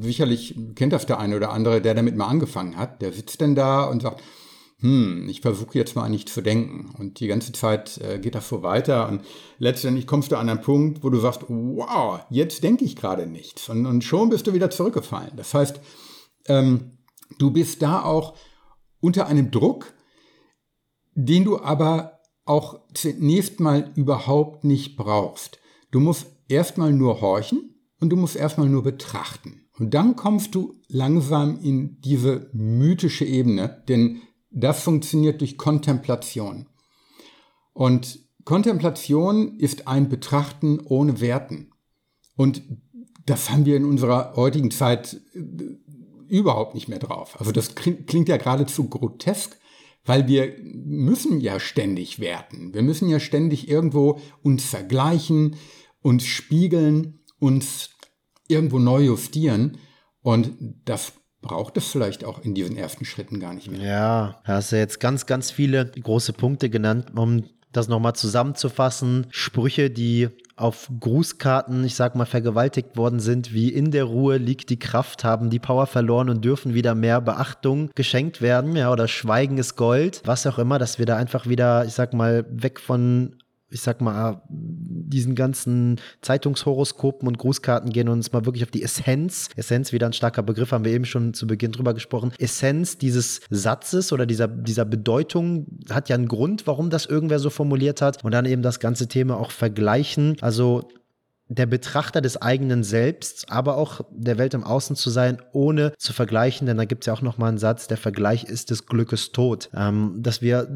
Sicherlich kennt das der eine oder andere, der damit mal angefangen hat. Der sitzt denn da und sagt, hm, ich versuche jetzt mal nicht zu denken. Und die ganze Zeit äh, geht das so weiter. Und letztendlich kommst du an einen Punkt, wo du sagst, wow, jetzt denke ich gerade nichts. Und, und, schon bist du wieder zurückgefallen. Das heißt, ähm, du bist da auch unter einem Druck, den du aber auch zunächst mal überhaupt nicht brauchst. Du musst erstmal nur horchen und du musst erstmal nur betrachten. Und dann kommst du langsam in diese mythische Ebene, denn das funktioniert durch Kontemplation. Und Kontemplation ist ein Betrachten ohne Werten. Und das haben wir in unserer heutigen Zeit äh, überhaupt nicht mehr drauf. Also das klingt ja geradezu grotesk, weil wir müssen ja ständig werten. Wir müssen ja ständig irgendwo uns vergleichen, uns spiegeln, uns irgendwo neu justieren. Und das braucht es vielleicht auch in diesen ersten Schritten gar nicht mehr. Ja, hast du jetzt ganz, ganz viele große Punkte genannt, um das nochmal zusammenzufassen. Sprüche, die auf Grußkarten, ich sag mal, vergewaltigt worden sind, wie in der Ruhe liegt die Kraft, haben die Power verloren und dürfen wieder mehr Beachtung geschenkt werden, ja, oder Schweigen ist Gold, was auch immer, dass wir da einfach wieder, ich sag mal, weg von ich sag mal, diesen ganzen Zeitungshoroskopen und Grußkarten gehen und uns mal wirklich auf die Essenz, Essenz wieder ein starker Begriff, haben wir eben schon zu Beginn drüber gesprochen, Essenz dieses Satzes oder dieser, dieser Bedeutung hat ja einen Grund, warum das irgendwer so formuliert hat. Und dann eben das ganze Thema auch vergleichen, also der Betrachter des eigenen Selbst, aber auch der Welt im Außen zu sein, ohne zu vergleichen, denn da gibt es ja auch nochmal einen Satz, der Vergleich ist des Glückes Tod. Ähm, dass wir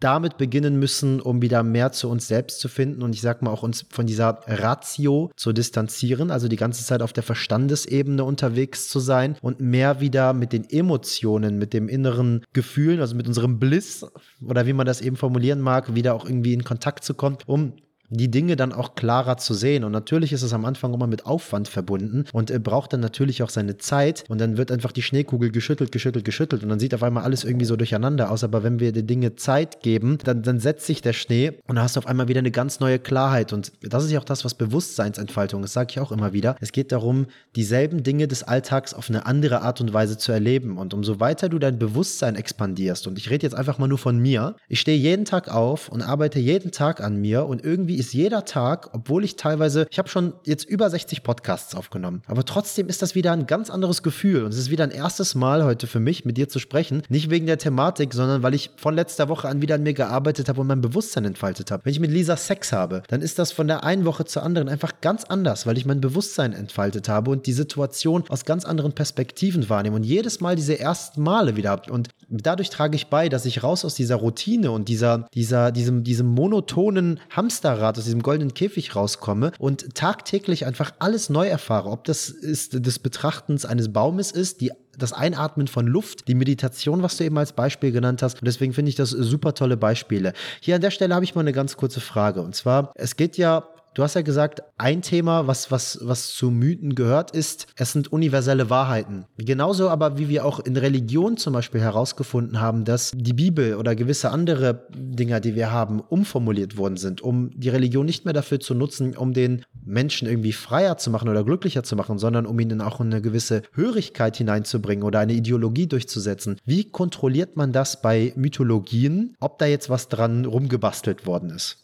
damit beginnen müssen, um wieder mehr zu uns selbst zu finden und ich sag mal auch uns von dieser Ratio zu distanzieren, also die ganze Zeit auf der Verstandesebene unterwegs zu sein und mehr wieder mit den Emotionen, mit dem inneren Gefühlen, also mit unserem Bliss oder wie man das eben formulieren mag, wieder auch irgendwie in Kontakt zu kommen, um die Dinge dann auch klarer zu sehen. Und natürlich ist es am Anfang immer mit Aufwand verbunden und er braucht dann natürlich auch seine Zeit und dann wird einfach die Schneekugel geschüttelt, geschüttelt, geschüttelt und dann sieht auf einmal alles irgendwie so durcheinander aus. Aber wenn wir den Dinge Zeit geben, dann, dann setzt sich der Schnee und dann hast du auf einmal wieder eine ganz neue Klarheit. Und das ist ja auch das, was Bewusstseinsentfaltung ist, sage ich auch immer wieder. Es geht darum, dieselben Dinge des Alltags auf eine andere Art und Weise zu erleben. Und umso weiter du dein Bewusstsein expandierst, und ich rede jetzt einfach mal nur von mir, ich stehe jeden Tag auf und arbeite jeden Tag an mir und irgendwie ist jeder Tag, obwohl ich teilweise, ich habe schon jetzt über 60 Podcasts aufgenommen, aber trotzdem ist das wieder ein ganz anderes Gefühl und es ist wieder ein erstes Mal heute für mich, mit dir zu sprechen. Nicht wegen der Thematik, sondern weil ich von letzter Woche an wieder an mir gearbeitet habe und mein Bewusstsein entfaltet habe. Wenn ich mit Lisa Sex habe, dann ist das von der einen Woche zur anderen einfach ganz anders, weil ich mein Bewusstsein entfaltet habe und die Situation aus ganz anderen Perspektiven wahrnehme und jedes Mal diese ersten Male wieder habe. Und dadurch trage ich bei, dass ich raus aus dieser Routine und dieser, dieser, diesem, diesem monotonen Hamsterrad Hamsterrad, aus diesem goldenen Käfig rauskomme und tagtäglich einfach alles neu erfahre. Ob das ist des Betrachtens eines Baumes ist, die das Einatmen von Luft, die Meditation, was du eben als Beispiel genannt hast. Und deswegen finde ich das super tolle Beispiele. Hier an der Stelle habe ich mal eine ganz kurze Frage. Und zwar, es geht ja Du hast ja gesagt, ein Thema, was, was, was zu Mythen gehört, ist, es sind universelle Wahrheiten. Genauso aber, wie wir auch in Religion zum Beispiel herausgefunden haben, dass die Bibel oder gewisse andere Dinge, die wir haben, umformuliert worden sind, um die Religion nicht mehr dafür zu nutzen, um den Menschen irgendwie freier zu machen oder glücklicher zu machen, sondern um ihnen auch eine gewisse Hörigkeit hineinzubringen oder eine Ideologie durchzusetzen. Wie kontrolliert man das bei Mythologien, ob da jetzt was dran rumgebastelt worden ist?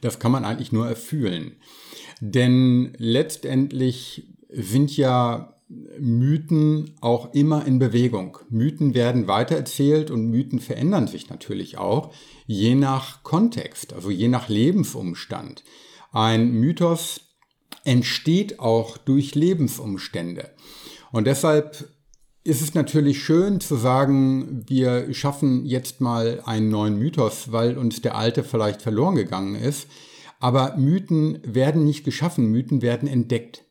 Das kann man eigentlich nur erfühlen. Denn letztendlich sind ja Mythen auch immer in Bewegung. Mythen werden weitererzählt und Mythen verändern sich natürlich auch, je nach Kontext, also je nach Lebensumstand. Ein Mythos entsteht auch durch Lebensumstände. Und deshalb ist es natürlich schön zu sagen, wir schaffen jetzt mal einen neuen Mythos, weil uns der alte vielleicht verloren gegangen ist. Aber Mythen werden nicht geschaffen, Mythen werden entdeckt.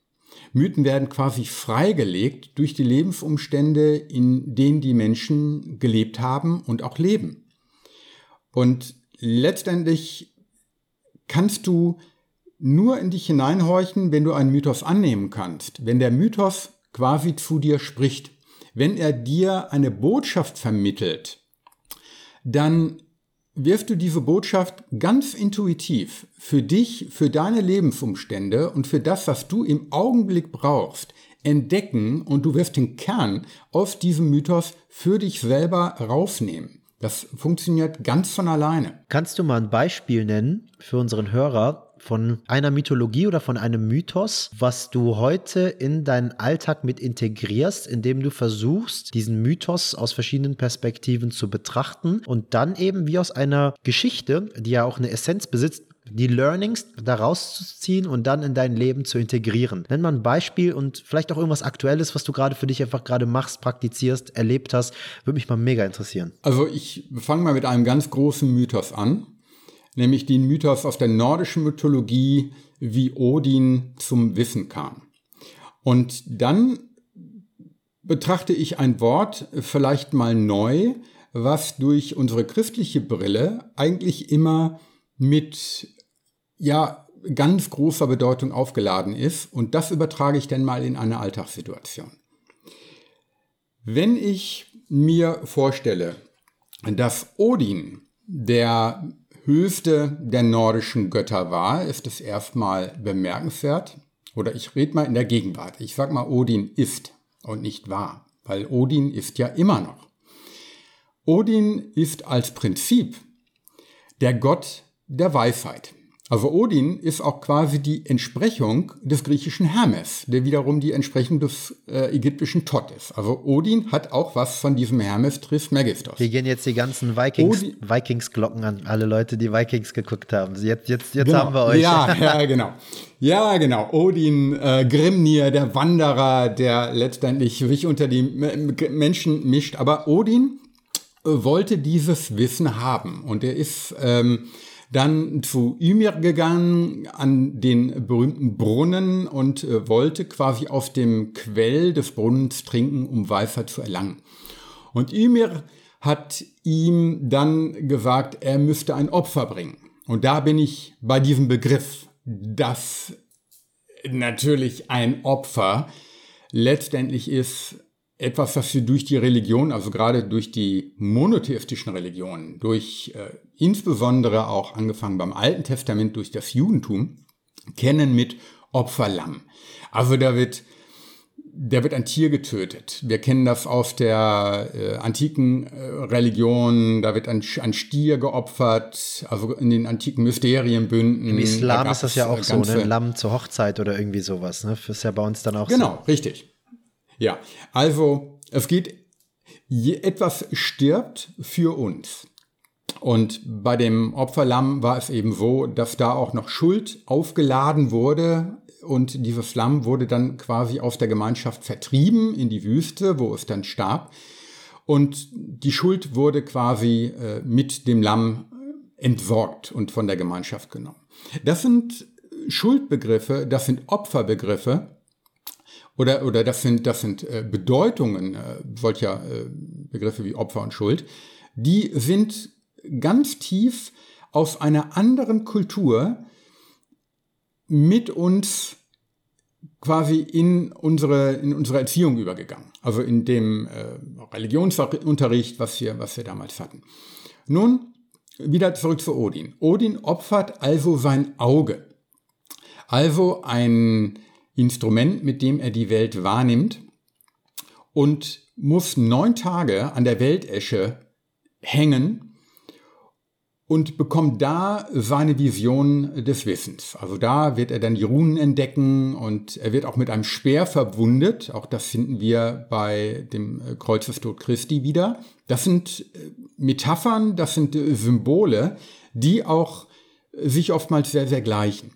Mythen werden quasi freigelegt durch die Lebensumstände, in denen die Menschen gelebt haben und auch leben. Und letztendlich kannst du nur in dich hineinhorchen, wenn du einen Mythos annehmen kannst, wenn der Mythos quasi zu dir spricht wenn er dir eine Botschaft vermittelt, dann wirst du diese Botschaft ganz intuitiv für dich, für deine Lebensumstände und für das, was du im Augenblick brauchst, entdecken und du wirst den Kern aus diesem Mythos für dich selber rausnehmen. Das funktioniert ganz von alleine. Kannst du mal ein Beispiel nennen für unseren Hörer, von einer Mythologie oder von einem Mythos, was du heute in deinen Alltag mit integrierst, indem du versuchst, diesen Mythos aus verschiedenen Perspektiven zu betrachten und dann eben wie aus einer Geschichte, die ja auch eine Essenz besitzt, die Learnings daraus zu ziehen und dann in dein Leben zu integrieren. Nenn mal ein Beispiel und vielleicht auch irgendwas Aktuelles, was du gerade für dich einfach gerade machst, praktizierst, erlebt hast. Würde mich mal mega interessieren. Also ich fange mal mit einem ganz großen Mythos an, nämlich den Mythos aus der nordischen Mythologie, wie Odin zum Wissen kam. Und dann betrachte ich ein Wort vielleicht mal neu, was durch unsere christliche Brille eigentlich immer mit ja ganz großer Bedeutung aufgeladen ist und das übertrage ich dann mal in eine Alltagssituation. Wenn ich mir vorstelle, dass Odin der höchste der nordischen Götter war, ist es erstmal bemerkenswert. Oder ich rede mal in der Gegenwart. Ich sage mal, Odin ist und nicht wahr, weil Odin ist ja immer noch. Odin ist als Prinzip der Gott der Weisheit. Also Odin ist auch quasi die Entsprechung des griechischen Hermes, der wiederum die Entsprechung des äh, ägyptischen Tot ist. Also Odin hat auch was von diesem Hermes Trismegistos. Hier gehen jetzt die ganzen Vikings, Vikings-Glocken an alle Leute, die Vikings geguckt haben. Jetzt, jetzt, jetzt genau. haben wir euch. Ja, ja, genau. Ja, genau. Odin, äh, Grimnir, der Wanderer, der letztendlich sich unter die Menschen mischt. Aber Odin äh, wollte dieses Wissen haben und er ist... Ähm, dann zu Ymir gegangen an den berühmten Brunnen und äh, wollte quasi aus dem Quell des Brunnens trinken, um Weisheit zu erlangen. Und Ymir hat ihm dann gesagt, er müsste ein Opfer bringen. Und da bin ich bei diesem Begriff, dass natürlich ein Opfer letztendlich ist etwas, was wir durch die Religion, also gerade durch die monotheistischen Religionen, durch äh, insbesondere auch angefangen beim Alten Testament durch das Judentum, kennen mit Opferlamm. Also da wird, da wird ein Tier getötet. Wir kennen das aus der äh, antiken äh, Religion, da wird ein, ein, Stier geopfert, also in den antiken Mysterienbünden. Im Islam da ist das ja auch so, ne? ein Lamm zur Hochzeit oder irgendwie sowas. Ne? Das ist ja bei uns dann auch genau, so. Genau, richtig. Ja, also es geht, etwas stirbt für uns. Und bei dem Opferlamm war es eben so, dass da auch noch Schuld aufgeladen wurde und dieses Lamm wurde dann quasi aus der Gemeinschaft vertrieben in die Wüste, wo es dann starb. Und die Schuld wurde quasi äh, mit dem Lamm entsorgt und von der Gemeinschaft genommen. Das sind Schuldbegriffe, das sind Opferbegriffe, oder, oder das sind, das sind äh, Bedeutungen äh, solcher äh, Begriffe wie Opfer und Schuld, die sind ganz tief aus einer anderen Kultur mit uns quasi in unsere, in unsere Erziehung übergegangen. Also in dem äh, Religionsunterricht, was wir, was wir damals hatten. Nun, wieder zurück zu Odin. Odin opfert also sein Auge. Also ein, Instrument, mit dem er die Welt wahrnimmt und muss neun Tage an der Weltesche hängen und bekommt da seine Vision des Wissens. Also da wird er dann die Runen entdecken und er wird auch mit einem Speer verwundet. Auch das finden wir bei dem Kreuzestod Christi wieder. Das sind äh, Metaphern, das sind äh, Symbole, die auch sich oftmals sehr, sehr gleichen.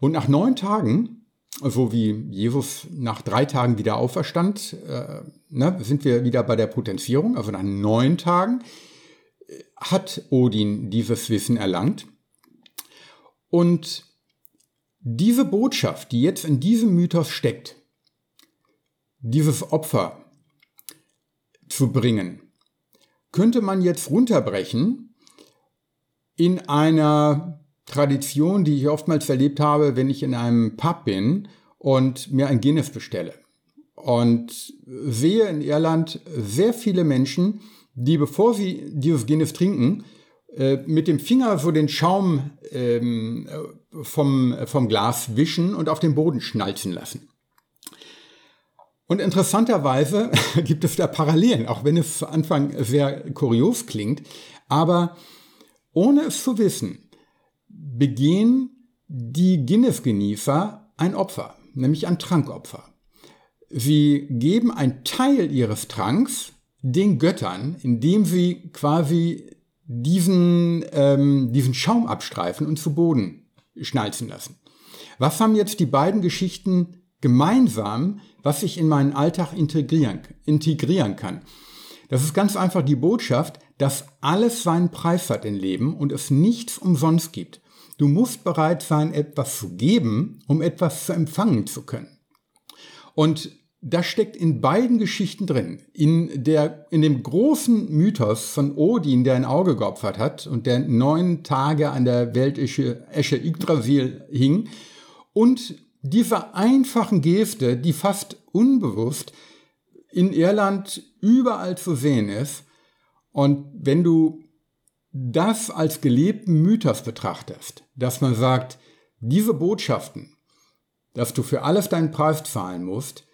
Und nach neun Tagen so wie Jesus nach drei Tagen wieder auferstand, äh, ne, sind wir wieder bei der Potenzierung, also nach neun Tagen äh, hat Odin dieses Wissen erlangt. Und diese Botschaft, die jetzt in diesem Mythos steckt, dieses Opfer zu bringen, könnte man jetzt runterbrechen in einer Tradition, die ich oftmals erlebt habe, wenn ich in einem Pub bin und mir ein Guinness bestelle. Und sehe in Irland sehr viele Menschen, die bevor sie dieses Guinness trinken, äh, mit dem Finger so den Schaum ähm, vom, vom Glas wischen und auf den Boden schnalzen lassen. Und interessanterweise gibt es da Parallelen, auch wenn es zu Anfang sehr kurios klingt. Aber ohne es zu wissen, begehen die Guinness-Genießer ein Opfer, nämlich ein Trankopfer. Sie geben einen Teil ihres Tranks den Göttern, indem sie quasi diesen, ähm, diesen Schaum abstreifen und zu Boden schnalzen lassen. Was haben jetzt die beiden Geschichten gemeinsam, was ich in meinen Alltag integrieren, integrieren kann? Das ist ganz einfach die Botschaft, dass alles seinen Preis hat im Leben und es nichts umsonst gibt. Du musst bereit sein, etwas zu geben, um etwas zu empfangen zu können. Und das steckt in beiden Geschichten drin. In, der, in dem großen Mythos von Odin, der ein Auge geopfert hat und der neun Tage an der Weltesche Esche Yggdrasil hing, und dieser einfachen Geste, die fast unbewusst in Irland überall zu sehen ist. Und wenn du das als gelebten Mythos betrachtest, dass man sagt, diese Botschaften, dass du für alles deinen Preis zahlen musst,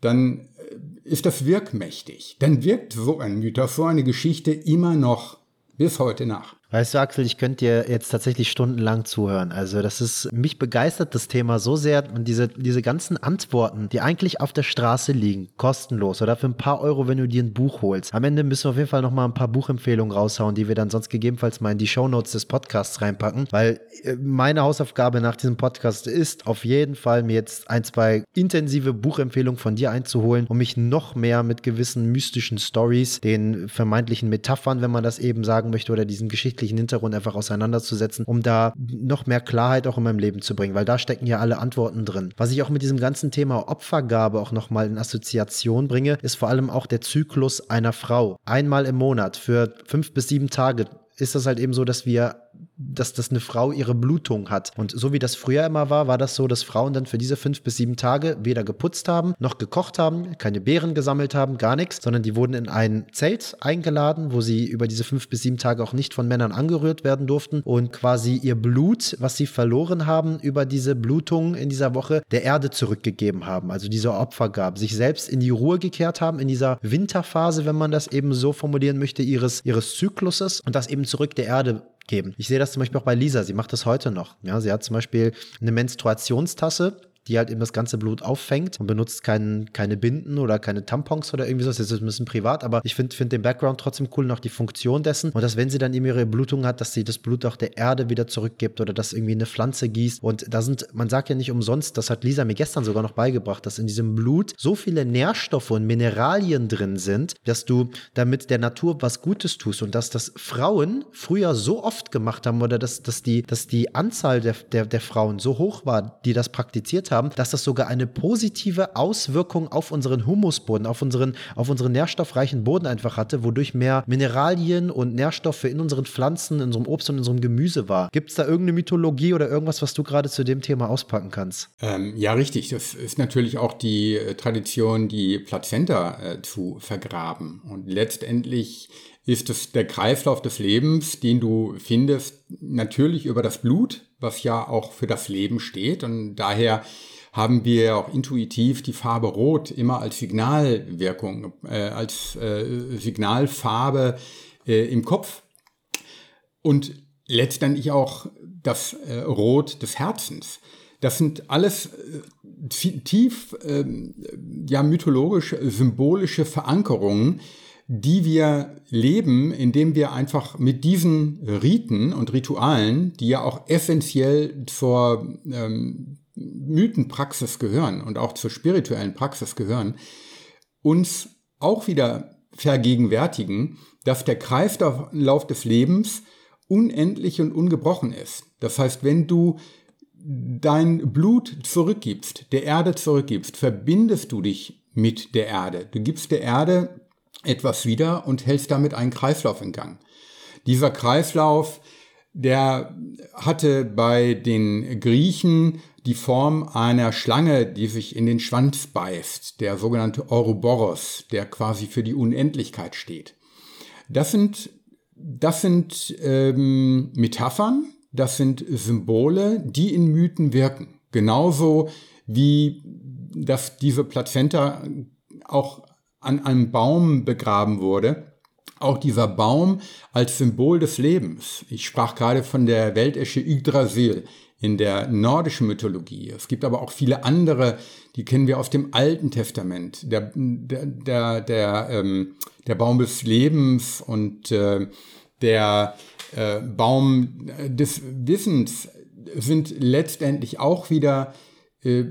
dann äh, ist das wirkmächtig. Dann wirkt so ein Mythos, so eine Geschichte immer noch bis heute nach. Weißt du, Axel, ich könnte dir jetzt tatsächlich stundenlang zuhören. Also, das ist, mich begeistert das Thema so sehr und diese, diese ganzen Antworten, die eigentlich auf der Straße liegen, kostenlos oder für ein paar Euro, wenn du dir ein Buch holst. Am Ende müssen wir auf jeden Fall nochmal ein paar Buchempfehlungen raushauen, die wir dann sonst gegebenenfalls mal in die Shownotes des Podcasts reinpacken, weil äh, meine Hausaufgabe nach diesem Podcast ist, auf jeden Fall mir jetzt ein, zwei intensive Buchempfehlungen von dir einzuholen, um mich noch mehr mit gewissen mystischen Stories, den vermeintlichen Metaphern, wenn man das eben sagen möchte, oder diesen Geschichten geschichtlichen Hintergrund einfach auseinanderzusetzen, um da noch mehr Klarheit auch in meinem Leben zu bringen, weil da stecken ja alle Antworten drin. Was ich auch mit diesem ganzen Thema Opfergabe auch nochmal in Assoziation bringe, ist vor allem auch der Zyklus einer Frau. Einmal im Monat für fünf bis sieben Tage ist das halt eben so, dass wir dass das eine Frau ihre Blutung hat. Und so wie das früher immer war, war das so, dass Frauen dann für diese fünf bis sieben Tage weder geputzt haben, noch gekocht haben, keine Beeren gesammelt haben, gar nichts, sondern die wurden in ein Zelt eingeladen, wo sie über diese fünf bis sieben Tage auch nicht von Männern angerührt werden durften und quasi ihr Blut, was sie verloren haben über diese Blutung in dieser Woche, der Erde zurückgegeben haben. Also diese Opfer gab, sich selbst in die Ruhe gekehrt haben, in dieser Winterphase, wenn man das eben so formulieren möchte, ihres, ihres Zykluses und das eben zurück der Erde geben. Ich sehe das zum Beispiel auch bei Lisa, sie macht das heute noch. Ja, sie hat zum Beispiel eine Menstruationstasse, die halt eben das ganze Blut auffängt und benutzt kein, keine Binden oder keine Tampons oder irgendwie so. Das ist ein bisschen privat, aber ich finde find den Background trotzdem cool, noch die Funktion dessen. Und dass, wenn sie dann eben ihre Blutung hat, dass sie das Blut auch der Erde wieder zurückgibt oder dass irgendwie eine Pflanze gießt. Und da sind, man sagt ja nicht umsonst, das hat Lisa mir gestern sogar noch beigebracht, dass in diesem Blut so viele Nährstoffe und Mineralien drin sind, dass du damit der Natur was Gutes tust und dass das Frauen früher so oft gemacht haben oder dass, dass, die, dass die Anzahl der, der, der Frauen so hoch war, die das praktiziert haben, haben, dass das sogar eine positive Auswirkung auf unseren Humusboden, auf unseren, auf unseren nährstoffreichen Boden einfach hatte, wodurch mehr Mineralien und Nährstoffe in unseren Pflanzen, in unserem Obst und in unserem Gemüse war. Gibt es da irgendeine Mythologie oder irgendwas, was du gerade zu dem Thema auspacken kannst? Ähm, ja, richtig. Das ist natürlich auch die äh, Tradition, die Plazenta äh, zu vergraben. Und letztendlich ist es der Kreislauf des Lebens, den du findest, natürlich über das Blut, was ja auch für das Leben steht. Und daher haben wir auch intuitiv die Farbe Rot immer als Signalwirkung, äh, als äh, Signalfarbe äh, im Kopf. Und letztendlich auch das äh, Rot des Herzens. Das sind alles äh, tief ähm, ja, mythologisch symbolische Verankerungen, die wir leben, indem wir einfach mit diesen Riten und Ritualen, die ja auch essentiell zur ähm, Mythenpraxis gehören und auch zur spirituellen Praxis gehören, uns auch wieder vergegenwärtigen, dass der Kreislauf des Lebens unendlich und ungebrochen ist. Das heißt, wenn du dein Blut zurückgibst, der Erde zurückgibst, verbindest du dich mit der Erde. Du gibst der Erde etwas wieder und hältst damit einen Kreislauf in Gang. Dieser Kreislauf, der hatte bei den Griechen die Form einer Schlange, die sich in den Schwanz beißt, der sogenannte Ouroboros, der quasi für die Unendlichkeit steht. Das sind, das sind ähm, Metaphern, das sind Symbole, die in Mythen wirken. Genauso wie dass diese Plazenta auch an einem Baum begraben wurde. Auch dieser Baum als Symbol des Lebens. Ich sprach gerade von der Weltesche Yggdrasil in der nordischen Mythologie. Es gibt aber auch viele andere, die kennen wir aus dem Alten Testament. Der, der, der, der, ähm, der Baum des Lebens und äh, der äh, Baum des Wissens sind letztendlich auch wieder äh,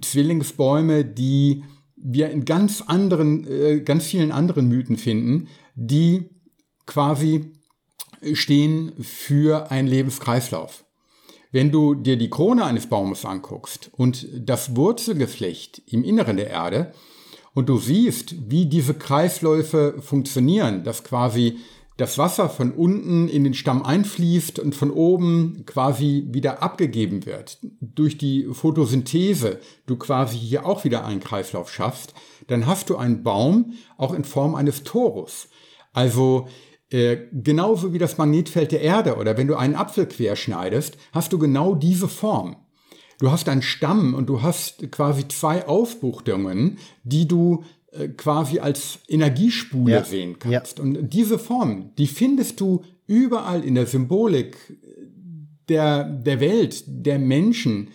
Zwillingsbäume, die wir in ganz anderen, äh, ganz vielen anderen Mythen finden, die quasi stehen für einen Lebenskreislauf. Wenn du dir die Krone eines Baumes anguckst und das Wurzelgeflecht im Inneren der Erde und du siehst, wie diese Kreisläufe funktionieren, dass quasi das Wasser von unten in den Stamm einfließt und von oben quasi wieder abgegeben wird, durch die Photosynthese du quasi hier auch wieder einen Kreislauf schaffst, dann hast du einen Baum auch in Form eines Torus. Also äh, genauso wie das Magnetfeld der Erde oder wenn du einen Apfel querschneidest, hast du genau diese Form. Du hast einen Stamm und du hast quasi zwei Aufbuchtungen, die du äh, quasi als Energiespule ja. sehen kannst. Ja. Und diese Form, die findest du überall in der Symbolik der, der Welt, der Menschen.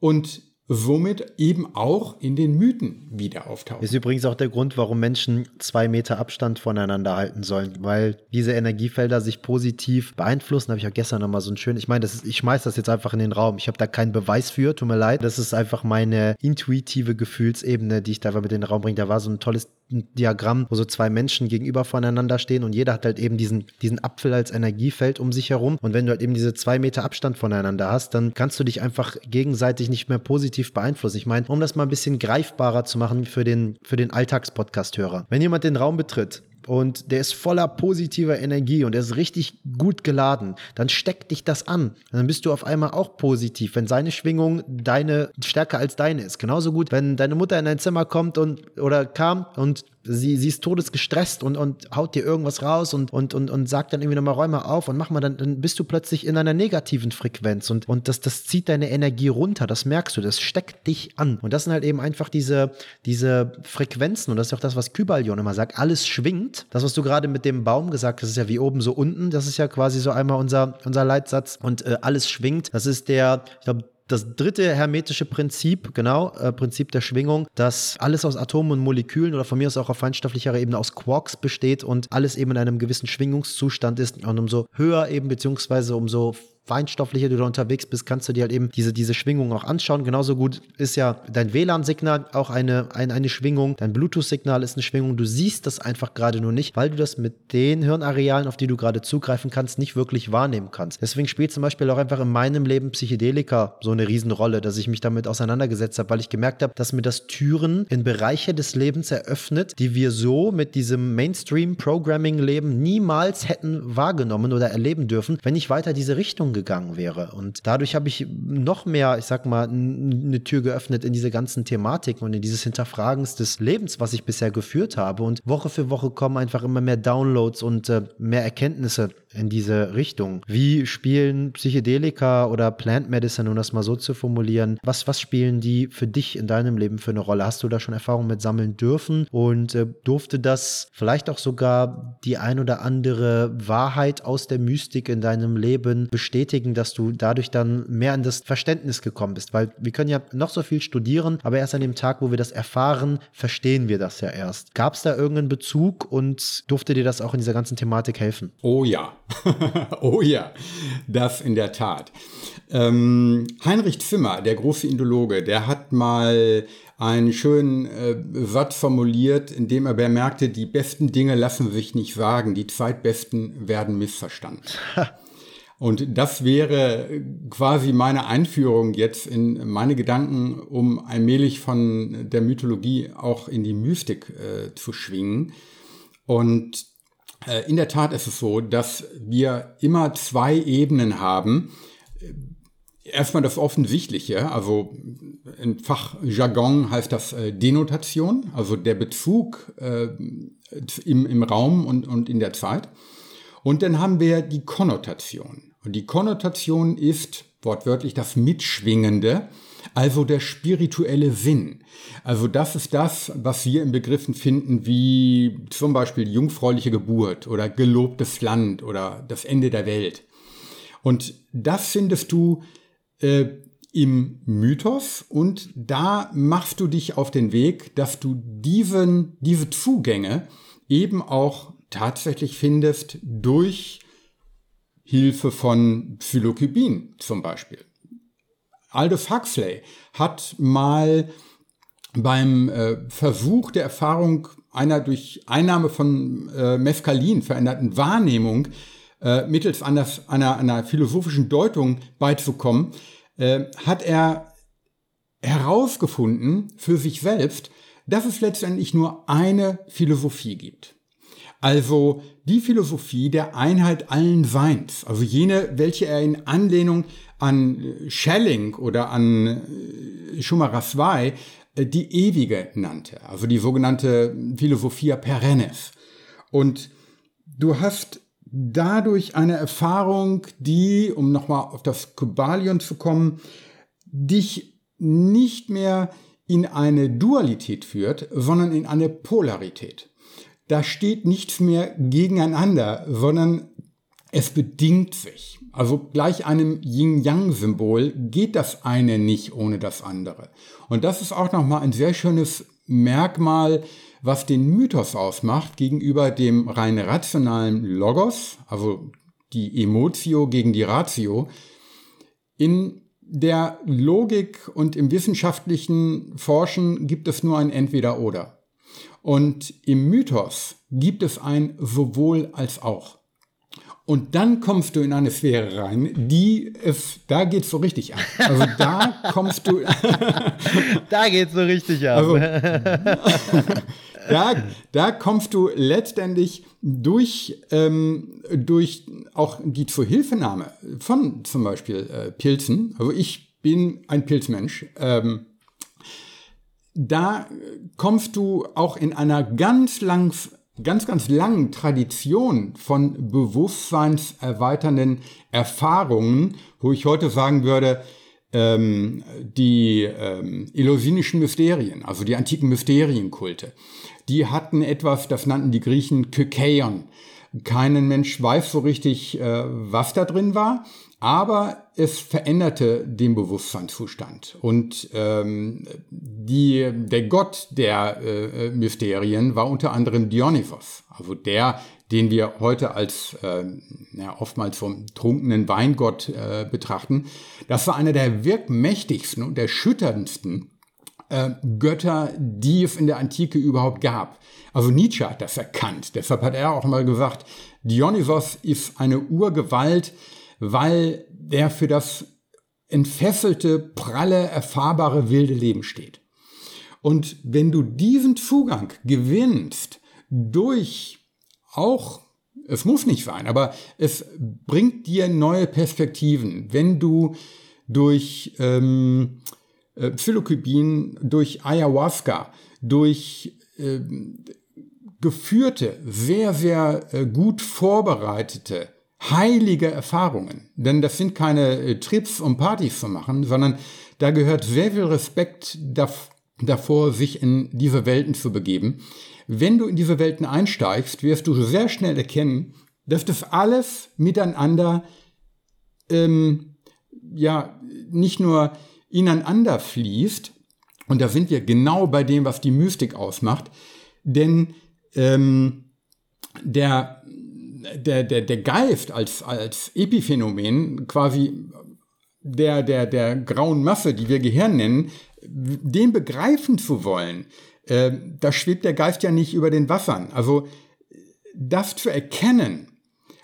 Und somit eben auch in den Mythen wieder auftauchen. Ist übrigens auch der Grund, warum Menschen zwei Meter Abstand voneinander halten sollen, weil diese Energiefelder sich positiv beeinflussen. Habe ich auch gestern nochmal so ein schön, ich meine, ist, ich schmeiß das jetzt einfach in den Raum. Ich habe da keinen Beweis für, tut mir leid. Das ist einfach meine intuitive Gefühlsebene, die ich da mit in den Raum bringe. Da war so ein tolles Diagramm, wo so zwei Menschen gegenüber voneinander stehen und jeder hat halt eben diesen, diesen Apfel als Energiefeld um sich herum. Und wenn du halt eben diese zwei Meter Abstand voneinander hast, dann kannst du dich einfach gegenseitig nicht mehr positiv beeinflussen. Ich meine, um das mal ein bisschen greifbarer zu machen für den, für den Alltagspodcast-Hörer. Wenn jemand den Raum betritt und der ist voller positiver Energie und der ist richtig gut geladen, dann steckt dich das an. Dann bist du auf einmal auch positiv, wenn seine Schwingung deine stärker als deine ist. Genauso gut, wenn deine Mutter in dein Zimmer kommt und oder kam und sie, sie ist todesgestresst und, und haut dir irgendwas raus und, und, und, und sagt dann irgendwie nochmal, räum auf und mach mal, dann, dann bist du plötzlich in einer negativen Frequenz und, und das, das zieht deine Energie runter, das merkst du, das steckt dich an. Und das sind halt eben einfach diese, diese Frequenzen und das ist auch das, was Kybalion immer sagt, alles schwingt. Das, was du gerade mit dem Baum gesagt hast, ist ja wie oben so unten, das ist ja quasi so einmal unser, unser Leitsatz und äh, alles schwingt. Das ist der, ich glaube, das dritte hermetische Prinzip, genau, äh, Prinzip der Schwingung, dass alles aus Atomen und Molekülen oder von mir aus auch auf feinstofflicher Ebene aus Quarks besteht und alles eben in einem gewissen Schwingungszustand ist. Und umso höher eben, beziehungsweise umso feinstofflicher du da unterwegs bist, kannst du dir halt eben diese, diese Schwingung auch anschauen. Genauso gut ist ja dein WLAN-Signal auch eine, eine, eine Schwingung, dein Bluetooth-Signal ist eine Schwingung. Du siehst das einfach gerade nur nicht, weil du das mit den Hirnarealen, auf die du gerade zugreifen kannst, nicht wirklich wahrnehmen kannst. Deswegen spielt zum Beispiel auch einfach in meinem Leben Psychedelika so eine Riesenrolle, dass ich mich damit auseinandergesetzt habe, weil ich gemerkt habe, dass mir das Türen in Bereiche des Lebens eröffnet, die wir so mit diesem Mainstream-Programming-Leben niemals hätten wahrgenommen oder erleben dürfen, wenn ich weiter diese Richtung gegangen wäre. Und dadurch habe ich noch mehr, ich sag mal, eine Tür geöffnet in diese ganzen Thematiken und in dieses Hinterfragens des Lebens, was ich bisher geführt habe. Und Woche für Woche kommen einfach immer mehr Downloads und äh, mehr Erkenntnisse in diese Richtung. Wie spielen Psychedelika oder Plant Medicine, um das mal so zu formulieren, was, was spielen die für dich in deinem Leben für eine Rolle? Hast du da schon Erfahrungen mit sammeln dürfen und äh, durfte das vielleicht auch sogar die ein oder andere Wahrheit aus der Mystik in deinem Leben bestätigen, dass du dadurch dann mehr in das Verständnis gekommen bist? Weil wir können ja noch so viel studieren, aber erst an dem Tag, wo wir das erfahren, verstehen wir das ja erst. Gab es da irgendeinen Bezug und durfte dir das auch in dieser ganzen Thematik helfen? Oh ja. oh ja, das in der Tat. Ähm, Heinrich Zimmer, der große Indologe, der hat mal einen schönen äh, Satz formuliert, in dem er bemerkte, die besten Dinge lassen sich nicht sagen, die zweitbesten werden missverstanden. Und das wäre quasi meine Einführung jetzt in meine Gedanken, um allmählich von der Mythologie auch in die Mystik äh, zu schwingen. Und in der Tat ist es so, dass wir immer zwei Ebenen haben. Erstmal das Offensichtliche, also im Fachjargon heißt das äh, Denotation, also der Bezug äh, im, im Raum und, und in der Zeit. Und dann haben wir die Konnotation. Und die Konnotation ist wortwörtlich das Mitschwingende, also der spirituelle Sinn. Also das ist das, was wir in Begriffen finden wie zum Beispiel jungfräuliche Geburt oder gelobtes Land oder das Ende der Welt. Und das findest du äh, im Mythos und da machst du dich auf den Weg, dass du diesen, diese Zugänge eben auch tatsächlich findest durch Hilfe von Psilocybin zum Beispiel. Aldous Huxley hat mal beim äh, Versuch der Erfahrung einer durch Einnahme von äh, Mescalin veränderten Wahrnehmung äh, mittels einer, einer, einer philosophischen Deutung beizukommen, äh, hat er herausgefunden für sich selbst, dass es letztendlich nur eine Philosophie gibt. Also die Philosophie der Einheit allen Seins, also jene, welche er in Anlehnung an Schelling oder an äh, Schumacher II äh, die ewige nannte, also die sogenannte Philosophia perennis. Und du hast dadurch eine Erfahrung, die, um nochmal auf das Kybalion zu kommen, dich nicht mehr in eine Dualität führt, sondern in eine Polarität. Da steht nichts mehr gegeneinander, sondern es bedingt sich. Also gleich einem Yin-Yang-Symbol geht das eine nicht ohne das andere. Und das ist auch nochmal ein sehr schönes Merkmal, was den Mythos ausmacht gegenüber dem rein rationalen Logos, also die Emotio gegen die Ratio. In der Logik und im wissenschaftlichen Forschen gibt es nur ein Entweder-Oder. Und im Mythos gibt es ein sowohl als auch. Und dann kommst du in eine Sphäre rein, die ist, da geht's so richtig ab. Also da kommst du. da geht's so richtig ab. Also, da, da kommst du letztendlich durch, ähm, durch auch die Zuhilfenahme von zum Beispiel äh, Pilzen. Also ich bin ein Pilzmensch. Ähm, da kommst du auch in einer ganz lang, ganz, ganz langen Tradition von bewusstseinserweiternden Erfahrungen, wo ich heute sagen würde, ähm, die ähm, illusinischen Mysterien, also die antiken Mysterienkulte, die hatten etwas, das nannten die Griechen Kykeion. Keinen Mensch weiß so richtig, äh, was da drin war, aber es veränderte den Bewusstseinszustand. Und ähm, die, der Gott der äh, Mysterien war unter anderem Dionysos, also der, den wir heute als äh, ja, oftmals vom trunkenen Weingott äh, betrachten. Das war einer der wirkmächtigsten und erschütterndsten äh, Götter, die es in der Antike überhaupt gab. Also Nietzsche hat das erkannt. Deshalb hat er auch mal gesagt, Dionysos ist eine Urgewalt, weil der für das entfesselte, pralle, erfahrbare, wilde Leben steht. Und wenn du diesen Zugang gewinnst durch auch, es muss nicht sein, aber es bringt dir neue Perspektiven, wenn du durch ähm, äh, Psilocybin, durch Ayahuasca, durch äh, geführte, sehr, sehr äh, gut vorbereitete heilige Erfahrungen. Denn das sind keine äh, Trips, um Partys zu machen, sondern da gehört sehr viel Respekt davor, sich in diese Welten zu begeben. Wenn du in diese Welten einsteigst, wirst du sehr schnell erkennen, dass das alles miteinander ähm, ja nicht nur ineinander fließt, und da sind wir genau bei dem, was die Mystik ausmacht, denn ähm, der der, der, der Geist als, als Epiphänomen quasi der, der, der grauen Masse, die wir Gehirn nennen, den begreifen zu wollen, äh, da schwebt der Geist ja nicht über den Wassern. Also das zu erkennen,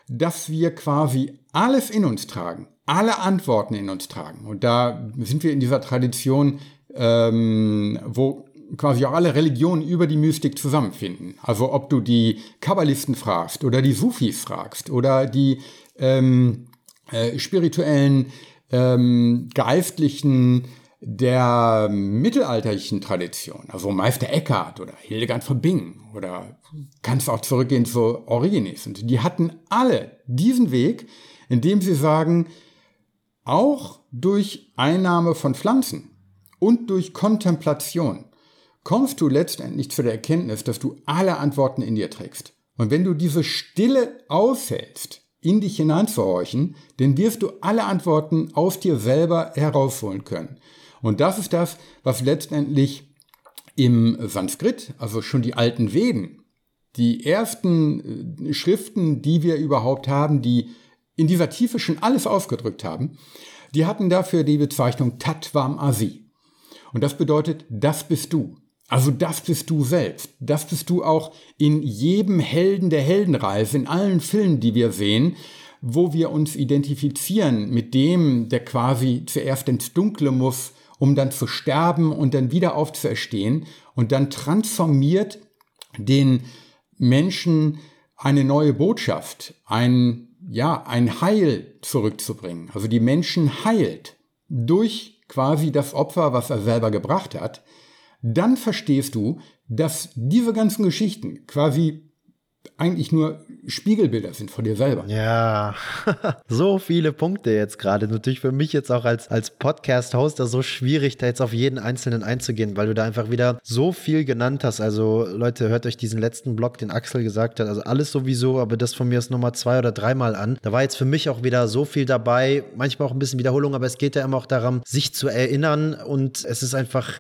dass wir quasi alles in uns tragen, alle Antworten in uns tragen. Und da sind wir in dieser Tradition, ähm, wo quasi auch alle Religionen über die Mystik zusammenfinden. Also ob du die Kabbalisten fragst oder die Sufis fragst oder die ähm, äh, spirituellen ähm, Geistlichen der mittelalterlichen Tradition, also Meister Eckhart oder Hildegard von Bingen oder kannst auch zurückgehen zu Origenes. Und die hatten alle diesen Weg, indem sie sagen, auch durch Einnahme von Pflanzen und durch Kontemplation kommst du letztendlich zu der Erkenntnis, dass du alle Antworten in dir trägst. Und wenn du diese Stille aushältst, in dich hineinzuhorchen, dann wirst du alle Antworten aus dir selber herausholen können. Und das ist das, was letztendlich im Sanskrit, also schon die alten Veden, die ersten äh, Schriften, die wir überhaupt haben, die in dieser Tiefe schon alles ausgedrückt haben, Die hatten dafür die Bezeichnung Tatwam Asi. Und das bedeutet, das bist du. Also das bist du selbst. Das bist du auch in jedem Helden der Heldenreise, in allen Filmen, die wir sehen, wo wir uns identifizieren mit dem, der quasi zuerst ins Dunkle muss, um dann zu sterben und dann wieder aufzuerstehen und dann transformiert den Menschen eine neue Botschaft, ein, ja, ein Heil zurückzubringen. Also die Menschen heilt durch quasi das Opfer, was er selber gebracht hat. Dann verstehst du, dass diese ganzen Geschichten quasi eigentlich nur Spiegelbilder sind von dir selber. Ja, so viele Punkte jetzt gerade. Natürlich für mich jetzt auch als, als Podcast-Hoster so schwierig, da jetzt auf jeden Einzelnen einzugehen, weil du da einfach wieder so viel genannt hast. Also Leute, hört euch diesen letzten Blog, den Axel gesagt hat. Also alles sowieso, aber das von mir ist nochmal zwei oder dreimal an. Da war jetzt für mich auch wieder so viel dabei. Manchmal auch ein bisschen Wiederholung, aber es geht ja immer auch darum, sich zu erinnern. Und es ist einfach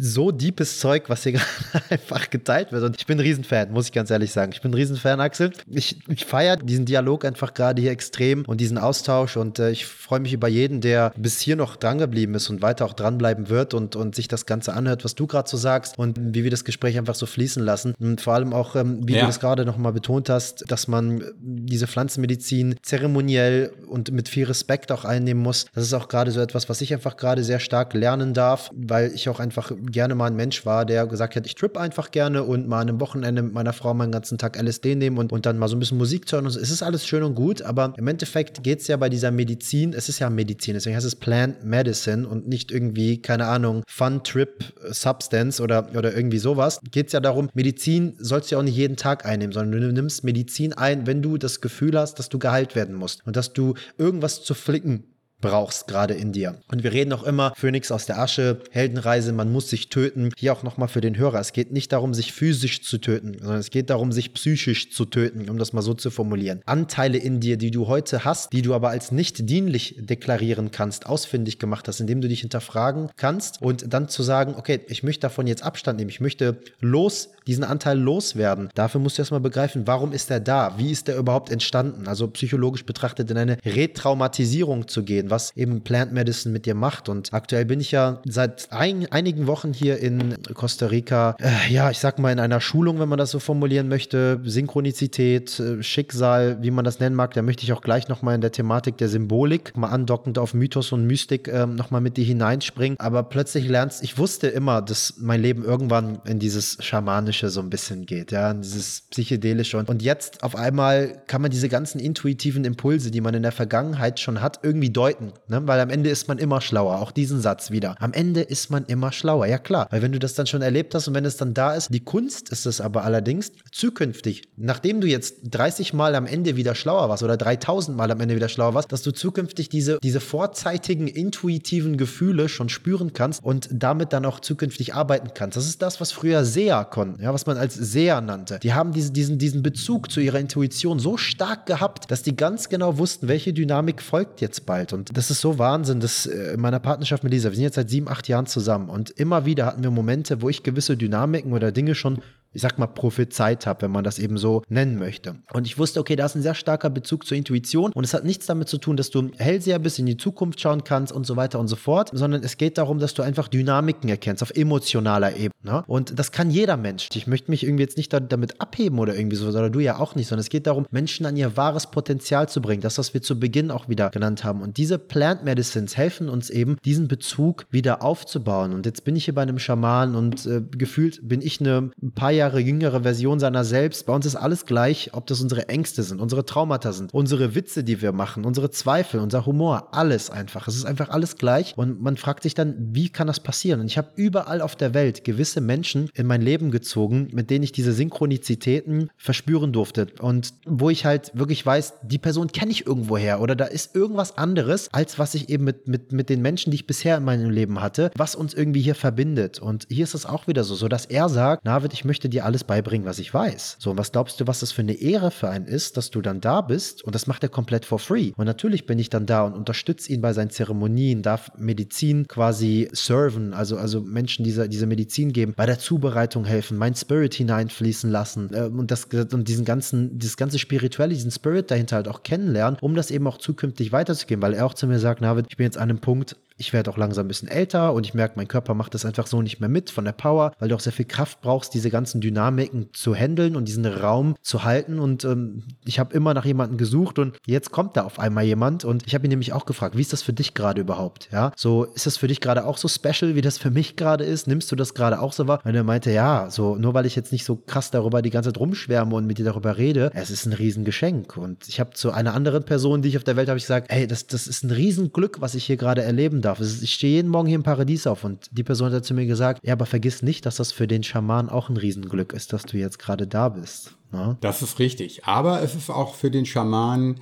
so deepes Zeug, was hier gerade einfach geteilt wird. Und ich bin ein Riesenfan, muss ich ganz ehrlich sagen. Ich bin ein Riesenfan, Axel. Ich, ich feiere diesen Dialog einfach gerade hier extrem und diesen Austausch und äh, ich freue mich über jeden, der bis hier noch drangeblieben ist und weiter auch dranbleiben wird und, und sich das Ganze anhört, was du gerade so sagst und wie wir das Gespräch einfach so fließen lassen. Und vor allem auch, ähm, wie ja. du das gerade nochmal betont hast, dass man diese Pflanzenmedizin zeremoniell und mit viel Respekt auch einnehmen muss. Das ist auch gerade so etwas, was ich einfach gerade sehr stark lernen darf, weil ich auch einfach gerne mal ein Mensch war, der gesagt hat, ich trip einfach gerne und mal an einem Wochenende mit meiner Frau meinen ganzen Tag LSD nehmen und, und dann mal so ein bisschen Musik zu hören. Und so. Es ist alles schön und gut, aber im Endeffekt geht es ja bei dieser Medizin, es ist ja Medizin, deswegen heißt es Plant Medicine und nicht irgendwie, keine Ahnung, Fun Trip Substance oder, oder irgendwie sowas. Geht es ja darum, Medizin sollst du ja auch nicht jeden Tag einnehmen, sondern du nimmst Medizin ein, wenn du das Gefühl hast, dass du geheilt werden musst und dass du irgendwas zu flicken brauchst, gerade in dir. Und wir reden auch immer, Phönix aus der Asche, Heldenreise, man muss sich töten. Hier auch nochmal für den Hörer. Es geht nicht darum, sich physisch zu töten, sondern es geht darum, sich psychisch zu töten, um das mal so zu formulieren. Anteile in dir, die du heute hast, die du aber als nicht dienlich deklarieren kannst, ausfindig gemacht hast, indem du dich hinterfragen kannst und dann zu sagen, okay, ich möchte davon jetzt Abstand nehmen, ich möchte los, diesen Anteil loswerden. Dafür musst du erstmal begreifen, warum ist er da? Wie ist er überhaupt entstanden? Also psychologisch betrachtet in eine Retraumatisierung zu gehen was eben Plant Medicine mit dir macht. Und aktuell bin ich ja seit ein, einigen Wochen hier in Costa Rica, äh, ja, ich sag mal in einer Schulung, wenn man das so formulieren möchte, Synchronizität, äh, Schicksal, wie man das nennen mag. Da möchte ich auch gleich nochmal in der Thematik der Symbolik, mal andockend auf Mythos und Mystik äh, nochmal mit dir hineinspringen. Aber plötzlich lernst, ich wusste immer, dass mein Leben irgendwann in dieses Schamanische so ein bisschen geht, ja, in dieses Psychedelische. Und jetzt auf einmal kann man diese ganzen intuitiven Impulse, die man in der Vergangenheit schon hat, irgendwie deuten denken, ne? weil am Ende ist man immer schlauer. Auch diesen Satz wieder. Am Ende ist man immer schlauer. Ja klar, weil wenn du das dann schon erlebt hast und wenn es dann da ist, die Kunst ist es aber allerdings zukünftig, nachdem du jetzt 30 Mal am Ende wieder schlauer warst oder 3000 Mal am Ende wieder schlauer warst, dass du zukünftig diese, diese vorzeitigen, intuitiven Gefühle schon spüren kannst und damit dann auch zukünftig arbeiten kannst. Das ist das, was früher Seher konnten, ja, was man als Seher nannte. Die haben diese, diesen, diesen Bezug zu ihrer Intuition so stark gehabt, dass die ganz genau wussten, welche Dynamik folgt jetzt bald. Und das ist so Wahnsinn, dass äh, in meiner Partnerschaft mit Lisa, wir sind jetzt seit sieben, acht Jahren zusammen und immer wieder hatten wir Momente, wo ich gewisse Dynamiken oder Dinge schon ich sag mal, prophezeit habe, wenn man das eben so nennen möchte. Und ich wusste, okay, da ist ein sehr starker Bezug zur Intuition und es hat nichts damit zu tun, dass du Hellseher bist, in die Zukunft schauen kannst und so weiter und so fort, sondern es geht darum, dass du einfach Dynamiken erkennst auf emotionaler Ebene. Und das kann jeder Mensch. Ich möchte mich irgendwie jetzt nicht damit abheben oder irgendwie so, oder du ja auch nicht, sondern es geht darum, Menschen an ihr wahres Potenzial zu bringen. Das, was wir zu Beginn auch wieder genannt haben. Und diese Plant Medicines helfen uns eben, diesen Bezug wieder aufzubauen. Und jetzt bin ich hier bei einem Schaman und äh, gefühlt bin ich eine, ein paar Jahre Jahre jüngere Version seiner selbst. Bei uns ist alles gleich, ob das unsere Ängste sind, unsere Traumata sind, unsere Witze, die wir machen, unsere Zweifel, unser Humor, alles einfach. Es ist einfach alles gleich und man fragt sich dann, wie kann das passieren? Und ich habe überall auf der Welt gewisse Menschen in mein Leben gezogen, mit denen ich diese Synchronizitäten verspüren durfte und wo ich halt wirklich weiß, die Person kenne ich irgendwoher oder da ist irgendwas anderes, als was ich eben mit, mit, mit den Menschen, die ich bisher in meinem Leben hatte, was uns irgendwie hier verbindet. Und hier ist es auch wieder so, so dass er sagt, Navid, ich möchte dir alles beibringen, was ich weiß. So, und was glaubst du, was das für eine Ehre für einen ist, dass du dann da bist und das macht er komplett for free. Und natürlich bin ich dann da und unterstütze ihn bei seinen Zeremonien, darf Medizin quasi serven, also, also Menschen diese, diese Medizin geben, bei der Zubereitung helfen, mein Spirit hineinfließen lassen äh, und, das, und diesen ganzen, dieses ganze Spirituelle, diesen Spirit dahinter halt auch kennenlernen, um das eben auch zukünftig weiterzugeben, weil er auch zu mir sagt, Navid, ich bin jetzt an einem Punkt, ich werde auch langsam ein bisschen älter und ich merke, mein Körper macht das einfach so nicht mehr mit von der Power, weil du auch sehr viel Kraft brauchst, diese ganzen Dynamiken zu handeln und diesen Raum zu halten. Und ähm, ich habe immer nach jemandem gesucht und jetzt kommt da auf einmal jemand und ich habe ihn nämlich auch gefragt, wie ist das für dich gerade überhaupt? Ja, so ist das für dich gerade auch so special, wie das für mich gerade ist? Nimmst du das gerade auch so wahr? Und er meinte, ja, so nur weil ich jetzt nicht so krass darüber die ganze Zeit rumschwärme und mit dir darüber rede, es ist ein Riesengeschenk. Und ich habe zu einer anderen Person, die ich auf der Welt habe, ich gesagt, ey, das, das ist ein Riesenglück, was ich hier gerade erleben darf. Ich stehe jeden Morgen hier im Paradies auf und die Person hat zu mir gesagt, ja, aber vergiss nicht, dass das für den Schaman auch ein Riesenglück ist, dass du jetzt gerade da bist. Ne? Das ist richtig. Aber es ist auch für den Schaman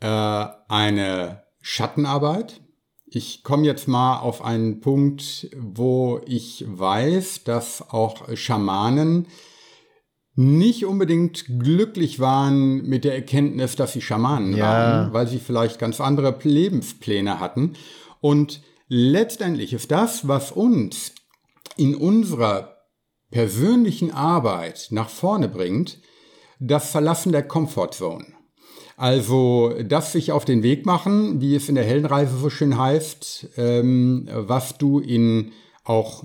äh, eine Schattenarbeit. Ich komme jetzt mal auf einen Punkt, wo ich weiß, dass auch Schamanen nicht unbedingt glücklich waren mit der Erkenntnis, dass sie Schamanen ja. waren, weil sie vielleicht ganz andere Lebenspläne hatten. Und letztendlich ist das, was uns in unserer persönlichen Arbeit nach vorne bringt, das Verlassen der Comfortzone. Also das sich auf den Weg machen, wie es in der Heldenreise so schön heißt, ähm, was du in auch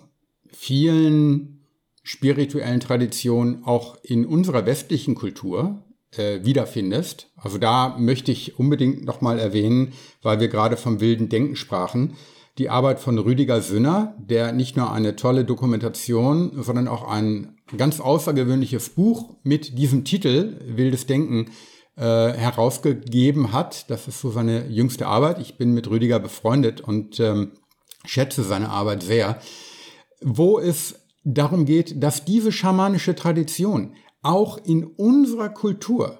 vielen spirituellen Traditionen, auch in unserer westlichen Kultur äh, wiederfindest. Also da möchte ich unbedingt nochmal erwähnen, weil wir gerade vom wilden Denken sprachen, die Arbeit von Rüdiger Sünner, der nicht nur eine tolle Dokumentation, sondern auch ein ganz außergewöhnliches Buch mit diesem Titel Wildes Denken äh, herausgegeben hat. Das ist so seine jüngste Arbeit. Ich bin mit Rüdiger befreundet und ähm, schätze seine Arbeit sehr, wo es darum geht, dass diese schamanische Tradition auch in unserer Kultur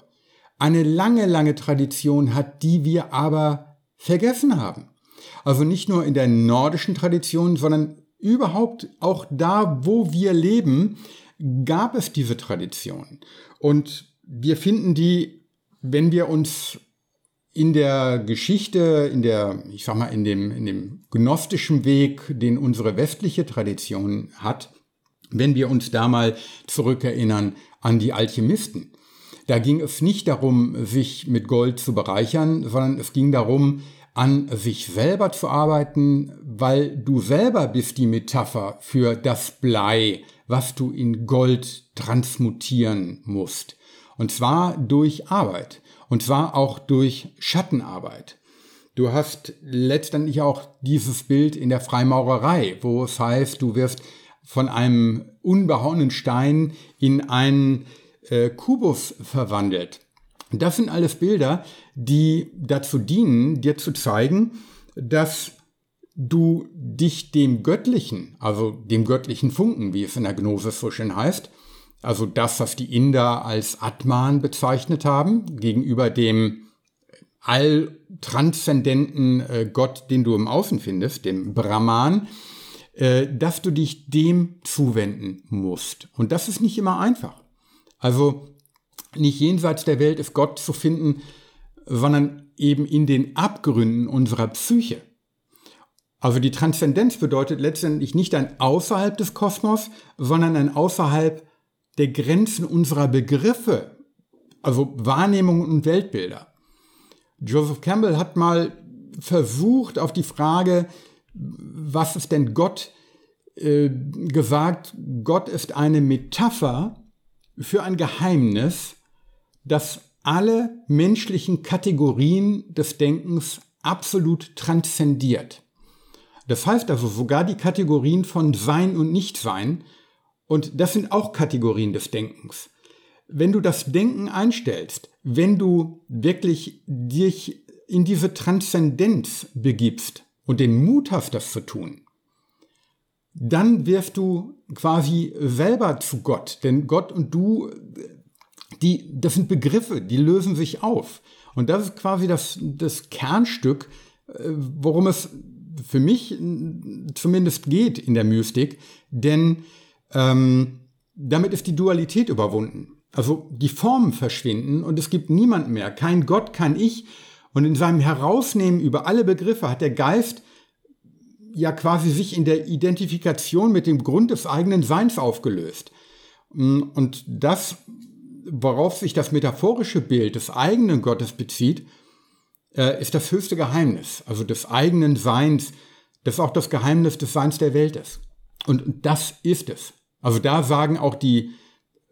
eine lange, lange Tradition hat, die wir aber vergessen haben. Also nicht nur in der nordischen Tradition, sondern überhaupt auch da, wo wir leben, gab es diese Tradition. Und wir finden die, wenn wir uns in der Geschichte, in der, ich sag mal, in dem, in dem gnostischen Weg, den unsere westliche Tradition hat, wenn wir uns da mal zurückerinnern an die Alchemisten. Da ging es nicht darum, sich mit Gold zu bereichern, sondern es ging darum, an sich selber zu arbeiten, weil du selber bist die Metapher für das Blei, was du in Gold transmutieren musst. Und zwar durch Arbeit. Und zwar auch durch Schattenarbeit. Du hast letztendlich auch dieses Bild in der Freimaurerei, wo es heißt, du wirst von einem unbehauenen Stein in einen äh, Kubus verwandelt. Das sind alles Bilder, die dazu dienen, dir zu zeigen, dass du dich dem Göttlichen, also dem göttlichen Funken, wie es in der Gnosis so schön heißt, also das, was die Inder als Atman bezeichnet haben, gegenüber dem alltranszendenten äh, Gott, den du im Außen findest, dem Brahman, äh, dass du dich dem zuwenden musst. Und das ist nicht immer einfach. Also nicht jenseits der Welt ist Gott zu finden, sondern eben in den Abgründen unserer Psyche. Also die Transzendenz bedeutet letztendlich nicht ein außerhalb des Kosmos, sondern ein außerhalb der Grenzen unserer Begriffe, also Wahrnehmungen und Weltbilder. Joseph Campbell hat mal versucht, auf die Frage, was ist denn Gott, äh, gesagt, Gott ist eine Metapher für ein Geheimnis, das alle menschlichen Kategorien des Denkens absolut transzendiert. Das heißt also sogar die Kategorien von Sein und Nichtsein, und das sind auch Kategorien des Denkens. Wenn du das Denken einstellst, wenn du wirklich dich in diese Transzendenz begibst und den Mut hast, das zu tun, dann wirst du quasi selber zu Gott. Denn Gott und du die, das sind Begriffe, die lösen sich auf. Und das ist quasi das, das Kernstück, äh, worum es für mich zumindest geht in der Mystik. Denn ähm, damit ist die Dualität überwunden. Also die Formen verschwinden und es gibt niemand mehr, kein Gott, kein Ich. Und in seinem Herausnehmen über alle Begriffe hat der Geist ja quasi sich in der Identifikation mit dem Grund des eigenen Seins aufgelöst. Und das, worauf sich das metaphorische Bild des eigenen Gottes bezieht, äh, ist das höchste Geheimnis, also des eigenen Seins, das auch das Geheimnis des Seins der Welt ist. Und das ist es. Also da sagen auch die,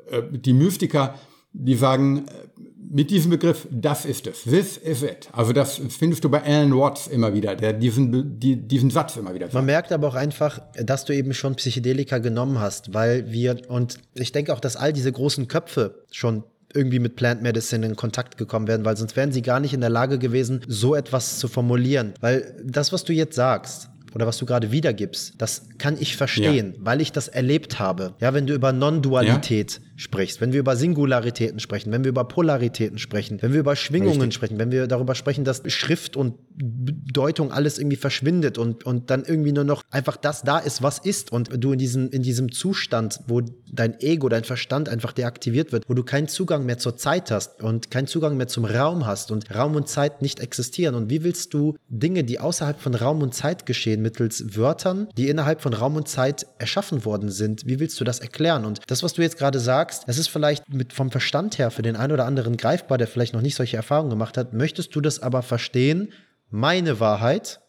äh, die Mystiker, die sagen äh, mit diesem Begriff, das ist es, this is it. Also das findest du bei Alan Watts immer wieder, der diesen, die, diesen Satz immer wieder. Man merkt aber auch einfach, dass du eben schon Psychedelika genommen hast, weil wir, und ich denke auch, dass all diese großen Köpfe schon irgendwie mit Plant Medicine in Kontakt gekommen wären, weil sonst wären sie gar nicht in der Lage gewesen, so etwas zu formulieren. Weil das, was du jetzt sagst, oder was du gerade wiedergibst, das kann ich verstehen, ja. weil ich das erlebt habe. Ja, wenn du über Non-Dualität ja sprichst, wenn wir über Singularitäten sprechen, wenn wir über Polaritäten sprechen, wenn wir über Schwingungen Richtig. sprechen, wenn wir darüber sprechen, dass Schrift und Bedeutung alles irgendwie verschwindet und, und dann irgendwie nur noch einfach das da ist, was ist und du in diesem, in diesem Zustand, wo dein Ego, dein Verstand einfach deaktiviert wird, wo du keinen Zugang mehr zur Zeit hast und keinen Zugang mehr zum Raum hast und Raum und Zeit nicht existieren. Und wie willst du Dinge, die außerhalb von Raum und Zeit geschehen, mittels Wörtern, die innerhalb von Raum und Zeit erschaffen worden sind, wie willst du das erklären? Und das, was du jetzt gerade sagst, sagst, es ist vielleicht mit, vom Verstand her für den einen oder anderen greifbar, der vielleicht noch nicht solche Erfahrungen gemacht hat, möchtest du das aber verstehen, meine Wahrheit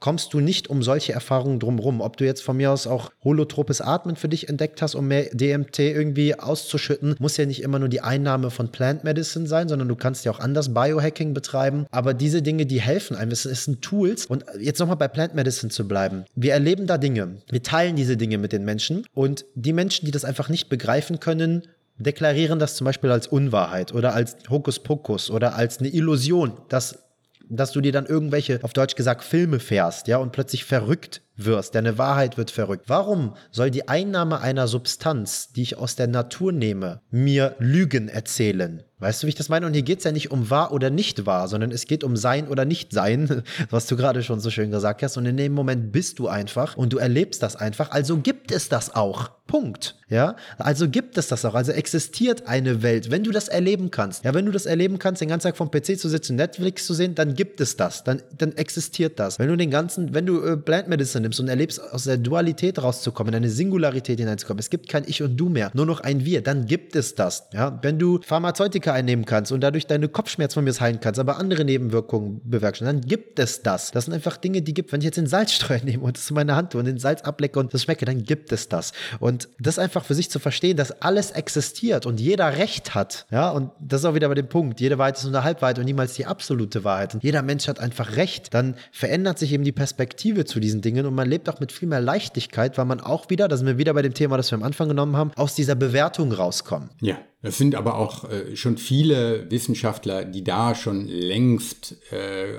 kommst du nicht um solche Erfahrungen drumherum. Ob du jetzt von mir aus auch holotropes Atmen für dich entdeckt hast, um mehr DMT irgendwie auszuschütten, muss ja nicht immer nur die Einnahme von Plant Medicine sein, sondern du kannst ja auch anders Biohacking betreiben. Aber diese Dinge, die helfen einem, es sind Tools. Und jetzt nochmal bei Plant Medicine zu bleiben. Wir erleben da Dinge. Wir teilen diese Dinge mit den Menschen. Und die Menschen, die das einfach nicht begreifen können, deklarieren das zum Beispiel als Unwahrheit oder als Hokuspokus oder als eine Illusion, dass dass du dir dann irgendwelche, auf Deutsch gesagt, Filme fährst, ja, und plötzlich verrückt wirst. Deine Wahrheit wird verrückt. Warum soll die Einnahme einer Substanz, die ich aus der Natur nehme, mir Lügen erzählen? Weißt du, wie ich das meine? Und hier geht es ja nicht um wahr oder nicht wahr, sondern es geht um sein oder nicht sein, was du gerade schon so schön gesagt hast. Und in dem Moment bist du einfach und du erlebst das einfach. Also gibt es das auch. Punkt. Ja, also gibt es das auch. Also existiert eine Welt, wenn du das erleben kannst. Ja, wenn du das erleben kannst, den ganzen Tag vom PC zu sitzen, Netflix zu sehen, dann gibt es das. Dann, dann existiert das. Wenn du den ganzen, wenn du äh, Plant Medicine nimmst und erlebst, aus der Dualität rauszukommen, in eine Singularität hineinzukommen, es gibt kein Ich und Du mehr, nur noch ein Wir, dann gibt es das. Ja, wenn du Pharmazeutika einnehmen kannst und dadurch deine Kopfschmerzen von mir heilen kannst, aber andere Nebenwirkungen bewerkstelligen, dann gibt es das. Das sind einfach Dinge, die gibt. Wenn ich jetzt den Salzstreuer nehme und das in meine Hand tue und den Salz ablecke und das schmecke, dann gibt es das. Und das einfach für sich zu verstehen, dass alles existiert und jeder Recht hat. Ja, und das ist auch wieder bei dem Punkt. Jede Wahrheit ist nur eine Halbwahrheit und niemals die absolute Wahrheit. Und jeder Mensch hat einfach Recht. Dann verändert sich eben die Perspektive zu diesen Dingen und man lebt auch mit viel mehr Leichtigkeit, weil man auch wieder, da sind wir wieder bei dem Thema, das wir am Anfang genommen haben, aus dieser Bewertung rauskommen. Ja, es sind aber auch äh, schon viele Wissenschaftler, die da schon längst äh,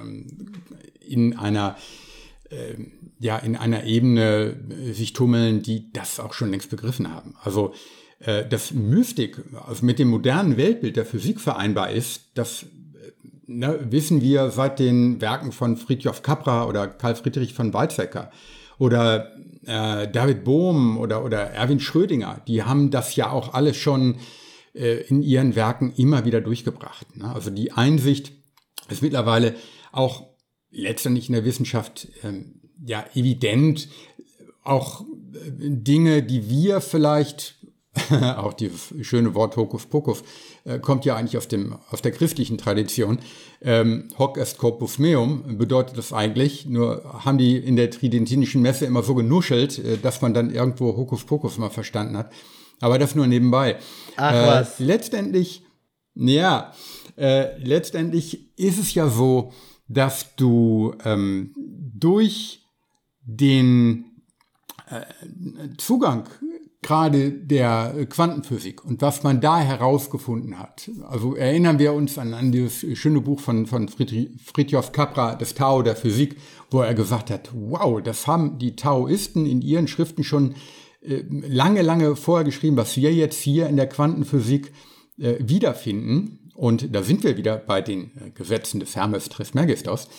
in einer äh, ja in einer Ebene äh, sich tummeln, die das auch schon längst begriffen haben. Also äh, dass Mystik also mit dem modernen Weltbild der Physik vereinbar ist, das ne, wissen wir seit den Werken von Friedjof Capra oder Karl Friedrich von Weizsäcker oder äh, David Bohm oder, oder Erwin Schrödinger. Die haben das ja auch alles schon äh, in ihren Werken immer wieder durchgebracht. Ne? Also die Einsicht ist mittlerweile auch letztendlich in der Wissenschaft ähm, ja evident. Auch äh, Dinge, die wir vielleicht, auch dieses schöne Wort Hokus Pokus, äh, kommt ja eigentlich aus, dem, aus der christlichen Tradition. Ähm, Hoc est corpus meum bedeutet das eigentlich, nur haben die in der tridentinischen Messe immer so genuschelt, dass man dann irgendwo Hokus Pokus mal verstanden hat. Aber das nur nebenbei. Ach äh, was. Letztendlich, ja, äh, letztendlich ist es ja so, dass du ähm, durch den äh, Zugang gerade der Quantenphysik und was man da herausgefunden hat. Also erinnern wir uns an, an dieses schöne Buch von, von Friedrich Capra, das Tao der Physik, wo er gesagt hat, wow, das haben die Taoisten in ihren Schriften schon lange, lange vorher geschrieben, was wir jetzt hier in der Quantenphysik äh, wiederfinden. Und da sind wir wieder bei den äh, Gesetzen des Hermes Trismegistos.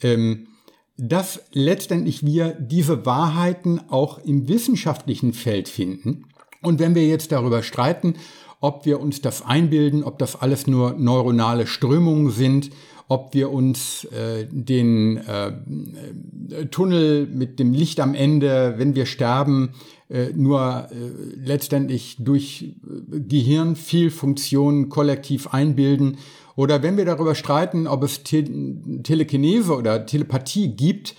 Ähm, dass letztendlich wir diese Wahrheiten auch im wissenschaftlichen Feld finden Und wenn wir jetzt darüber streiten, ob wir uns das einbilden, ob das alles nur neuronale Strömungen sind, ob wir uns äh, den äh, Tunnel mit dem Licht am Ende, wenn wir sterben, äh, nur äh, letztendlich durch äh, Gehirnvielfunktionen kollektiv einbilden. Oder wenn wir darüber streiten, ob es Te Telekinese oder Telepathie gibt,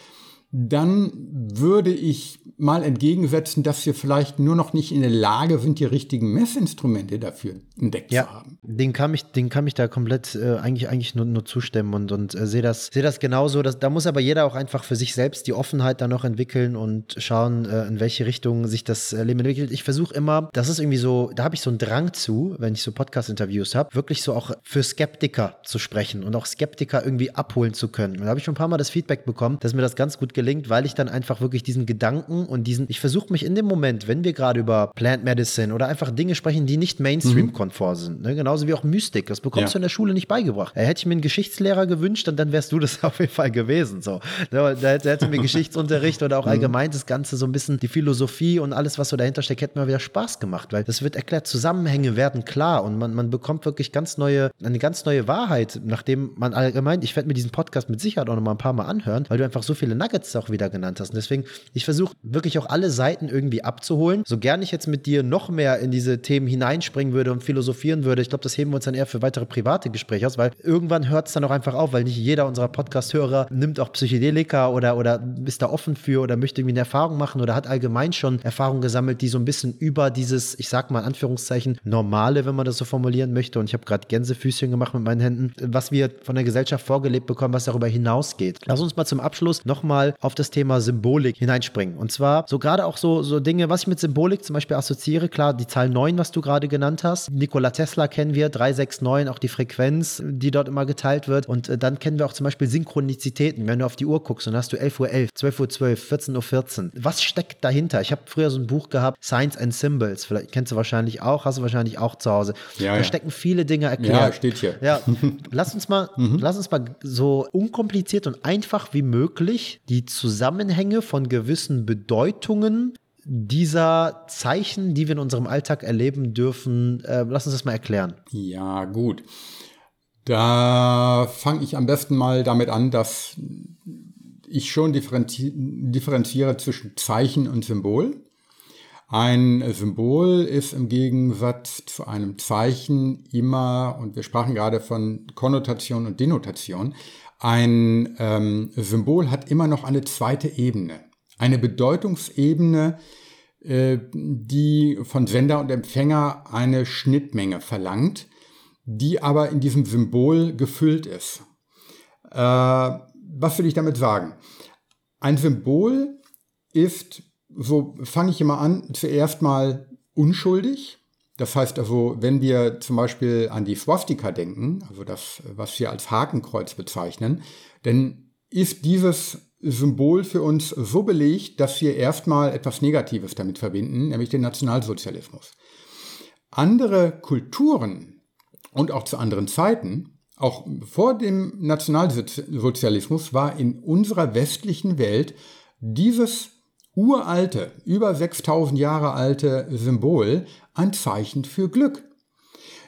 dann würde ich mal entgegensetzen, dass wir vielleicht nur noch nicht in der Lage sind, die richtigen Messinstrumente dafür entdeckt ja, zu haben. Den kann ich, den kann ich da komplett äh, eigentlich, eigentlich nur, nur zustimmen und, und äh, sehe das, seh das genauso. Dass, da muss aber jeder auch einfach für sich selbst die Offenheit dann noch entwickeln und schauen, äh, in welche Richtung sich das äh, Leben entwickelt. Ich versuche immer, das ist irgendwie so, da habe ich so einen Drang zu, wenn ich so Podcast-Interviews habe, wirklich so auch für Skeptiker zu sprechen und auch Skeptiker irgendwie abholen zu können. da habe ich schon ein paar Mal das Feedback bekommen, dass mir das ganz gut gelingt, weil ich dann einfach wirklich diesen Gedanken und diesen, ich versuche mich in dem Moment, wenn wir gerade über Plant Medicine oder einfach Dinge sprechen, die nicht Mainstream-konform mhm. sind, ne? genauso wie auch Mystik, das bekommst ja. du in der Schule nicht beigebracht. Hätte ich mir einen Geschichtslehrer gewünscht, dann, dann wärst du das auf jeden Fall gewesen. So. Da, da hätte mir Geschichtsunterricht oder auch mhm. allgemein das Ganze so ein bisschen, die Philosophie und alles, was so dahinter steckt, hätte mir wieder Spaß gemacht, weil das wird erklärt, Zusammenhänge werden klar und man, man bekommt wirklich ganz neue, eine ganz neue Wahrheit, nachdem man allgemein, ich werde mir diesen Podcast mit Sicherheit auch noch mal ein paar Mal anhören, weil du einfach so viele Nuggets auch wieder genannt hast. Und deswegen, ich versuche wirklich auch alle Seiten irgendwie abzuholen. So gern ich jetzt mit dir noch mehr in diese Themen hineinspringen würde und philosophieren würde, ich glaube, das heben wir uns dann eher für weitere private Gespräche aus, weil irgendwann hört es dann auch einfach auf, weil nicht jeder unserer Podcast-Hörer nimmt auch Psychedelika oder, oder ist da offen für oder möchte irgendwie eine Erfahrung machen oder hat allgemein schon Erfahrungen gesammelt, die so ein bisschen über dieses, ich sag mal in Anführungszeichen, normale, wenn man das so formulieren möchte. Und ich habe gerade Gänsefüßchen gemacht mit meinen Händen, was wir von der Gesellschaft vorgelebt bekommen, was darüber hinausgeht. Lass uns mal zum Abschluss nochmal auf das Thema Symbolik hineinspringen. Und zwar so gerade auch so, so Dinge, was ich mit Symbolik zum Beispiel assoziiere, klar, die Zahl 9, was du gerade genannt hast. Nikola Tesla kennen wir, 369, auch die Frequenz, die dort immer geteilt wird. Und äh, dann kennen wir auch zum Beispiel Synchronizitäten. Wenn du auf die Uhr guckst, dann hast du 11.11 Uhr, 11, 12.12 Uhr, 12, 14.14 Uhr. 14. Was steckt dahinter? Ich habe früher so ein Buch gehabt, Science and Symbols. Vielleicht kennst du wahrscheinlich auch, hast du wahrscheinlich auch zu Hause. Ja, da ja. stecken viele Dinge erklärt. Ja, steht hier. Ja, lass uns mal, mhm. lass uns mal so unkompliziert und einfach wie möglich die Zusammenhänge von gewissen Bedeutungen dieser Zeichen, die wir in unserem Alltag erleben dürfen, äh, lass uns das mal erklären. Ja, gut. Da fange ich am besten mal damit an, dass ich schon differenzi differenziere zwischen Zeichen und Symbol. Ein Symbol ist im Gegensatz zu einem Zeichen immer, und wir sprachen gerade von Konnotation und Denotation, ein ähm, Symbol hat immer noch eine zweite Ebene eine Bedeutungsebene, äh, die von Sender und Empfänger eine Schnittmenge verlangt, die aber in diesem Symbol gefüllt ist. Äh, was will ich damit sagen? Ein Symbol ist, so fange ich immer an, zuerst mal unschuldig. Das heißt also, wenn wir zum Beispiel an die Swastika denken, also das, was wir als Hakenkreuz bezeichnen, dann ist dieses Symbol für uns so belegt, dass wir erstmal etwas Negatives damit verbinden, nämlich den Nationalsozialismus. Andere Kulturen und auch zu anderen Zeiten, auch vor dem Nationalsozialismus, war in unserer westlichen Welt dieses uralte, über 6000 Jahre alte Symbol ein Zeichen für Glück.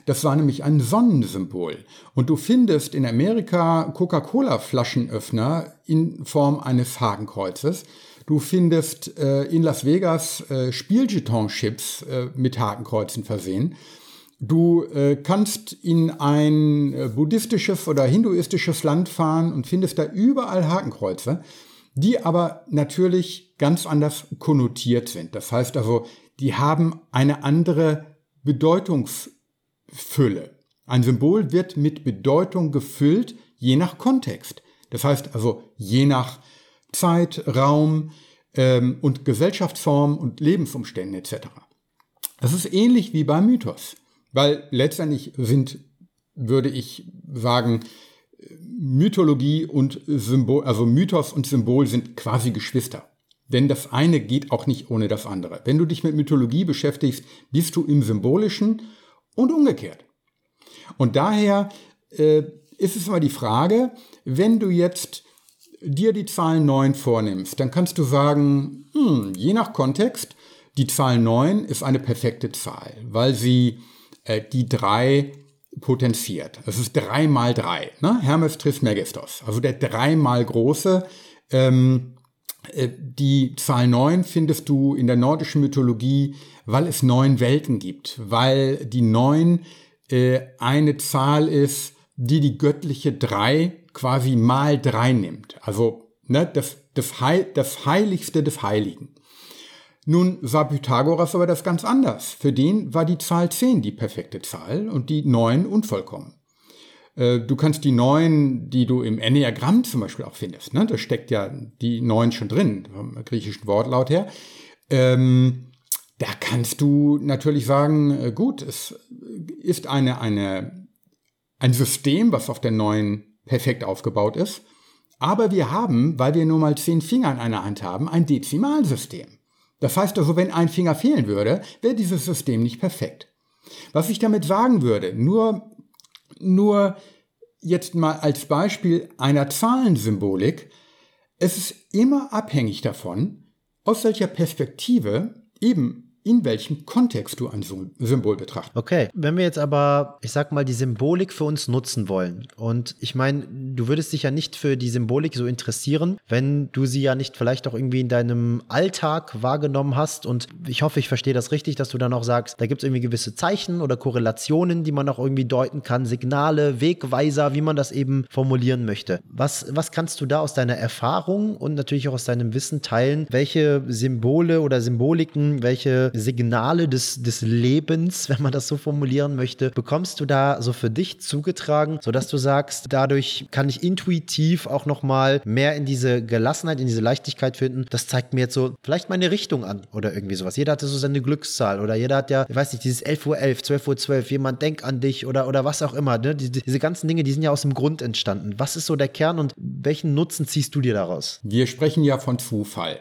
Das war nämlich ein Sonnensymbol. Und du findest in Amerika Coca-Cola-Flaschenöffner in Form eines Hakenkreuzes. Du findest äh, in Las Vegas äh, Spieljeton-Chips äh, mit Hakenkreuzen versehen. Du äh, kannst in ein äh, buddhistisches oder hinduistisches Land fahren und findest da überall Hakenkreuze, die aber natürlich ganz anders konnotiert sind. Das heißt also, die haben eine andere Bedeutungs Fülle. Ein Symbol wird mit Bedeutung gefüllt, je nach Kontext. Das heißt also je nach Zeit, Raum ähm, und Gesellschaftsform und Lebensumständen etc. Das ist ähnlich wie beim Mythos, weil letztendlich sind, würde ich sagen, Mythologie und Symbol, also Mythos und Symbol sind quasi Geschwister. Denn das eine geht auch nicht ohne das andere. Wenn du dich mit Mythologie beschäftigst, bist du im Symbolischen und umgekehrt. Und daher äh, ist es immer die Frage, wenn du jetzt dir die Zahl 9 vornimmst, dann kannst du sagen, hm, je nach Kontext, Die Zahl 9 ist eine perfekte Zahl, weil sie äh, die 3 potenziert. Es ist 3 mal 3. Ne? Hermes trifft Megistos. Also der dreimal große. Ähm, äh, die Zahl 9 findest du in der nordischen Mythologie, weil es neun Welten gibt, weil die 9 äh, eine Zahl ist, die die göttliche 3 quasi mal 3 nimmt. Also ne, das, das, Heil, das Heiligste des Heiligen. Nun sah Pythagoras aber das ganz anders. Für den war die Zahl 10 die perfekte Zahl und die 9 unvollkommen. Äh, du kannst die 9, die du im Enneagramm zum Beispiel auch findest, ne? da steckt ja die 9 schon drin, vom griechischen Wortlaut her. Ähm, da kannst du natürlich sagen, äh, gut, es ist eine, eine, ein System, was auf der 9 perfekt aufgebaut ist. Aber wir haben, weil wir nur mal zehn Finger in einer Hand haben, ein Dezimalsystem. Das heißt also, wenn ein Finger fehlen würde, wäre dieses System nicht perfekt. Was ich damit sagen würde, nur, nur jetzt mal als Beispiel einer Zahlensymbolik, es ist immer abhängig davon, aus welcher Perspektive eben in welchem Kontext du ein Symbol betrachtest. Okay, wenn wir jetzt aber, ich sag mal, die Symbolik für uns nutzen wollen und ich meine, du würdest dich ja nicht für die Symbolik so interessieren, wenn du sie ja nicht vielleicht auch irgendwie in deinem Alltag wahrgenommen hast und ich hoffe, ich verstehe das richtig, dass du dann auch sagst, da gibt es irgendwie gewisse Zeichen oder Korrelationen, die man auch irgendwie deuten kann, Signale, Wegweiser, wie man das eben formulieren möchte. Was, was kannst du da aus deiner Erfahrung und natürlich auch aus deinem Wissen teilen? Welche Symbole oder Symboliken, welche Signale des, des Lebens, wenn man das so formulieren möchte, bekommst du da so für dich zugetragen, sodass du sagst, dadurch kann ich intuitiv auch nochmal mehr in diese Gelassenheit, in diese Leichtigkeit finden. Das zeigt mir jetzt so vielleicht meine Richtung an oder irgendwie sowas. Jeder hatte so seine Glückszahl oder jeder hat ja, ich weiß nicht, dieses 11.11 Uhr, 11, 12.12 Uhr, 12, jemand denkt an dich oder, oder was auch immer. Ne? Die, diese ganzen Dinge, die sind ja aus dem Grund entstanden. Was ist so der Kern und welchen Nutzen ziehst du dir daraus? Wir sprechen ja von Zufall.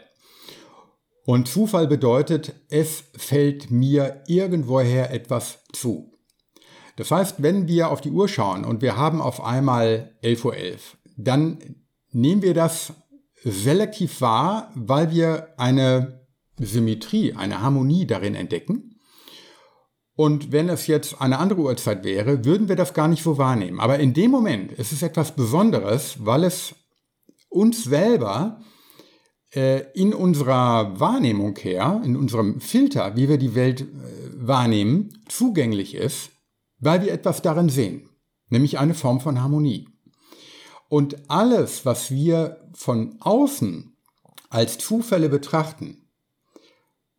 Und Zufall bedeutet, es fällt mir irgendwoher etwas zu. Das heißt, wenn wir auf die Uhr schauen und wir haben auf einmal 11.11 Uhr, .11, dann nehmen wir das selektiv wahr, weil wir eine Symmetrie, eine Harmonie darin entdecken. Und wenn es jetzt eine andere Uhrzeit wäre, würden wir das gar nicht so wahrnehmen. Aber in dem Moment ist es etwas Besonderes, weil es uns selber in unserer Wahrnehmung her, in unserem Filter, wie wir die Welt äh, wahrnehmen, zugänglich ist, weil wir etwas darin sehen, nämlich eine Form von Harmonie. Und alles, was wir von außen als Zufälle betrachten,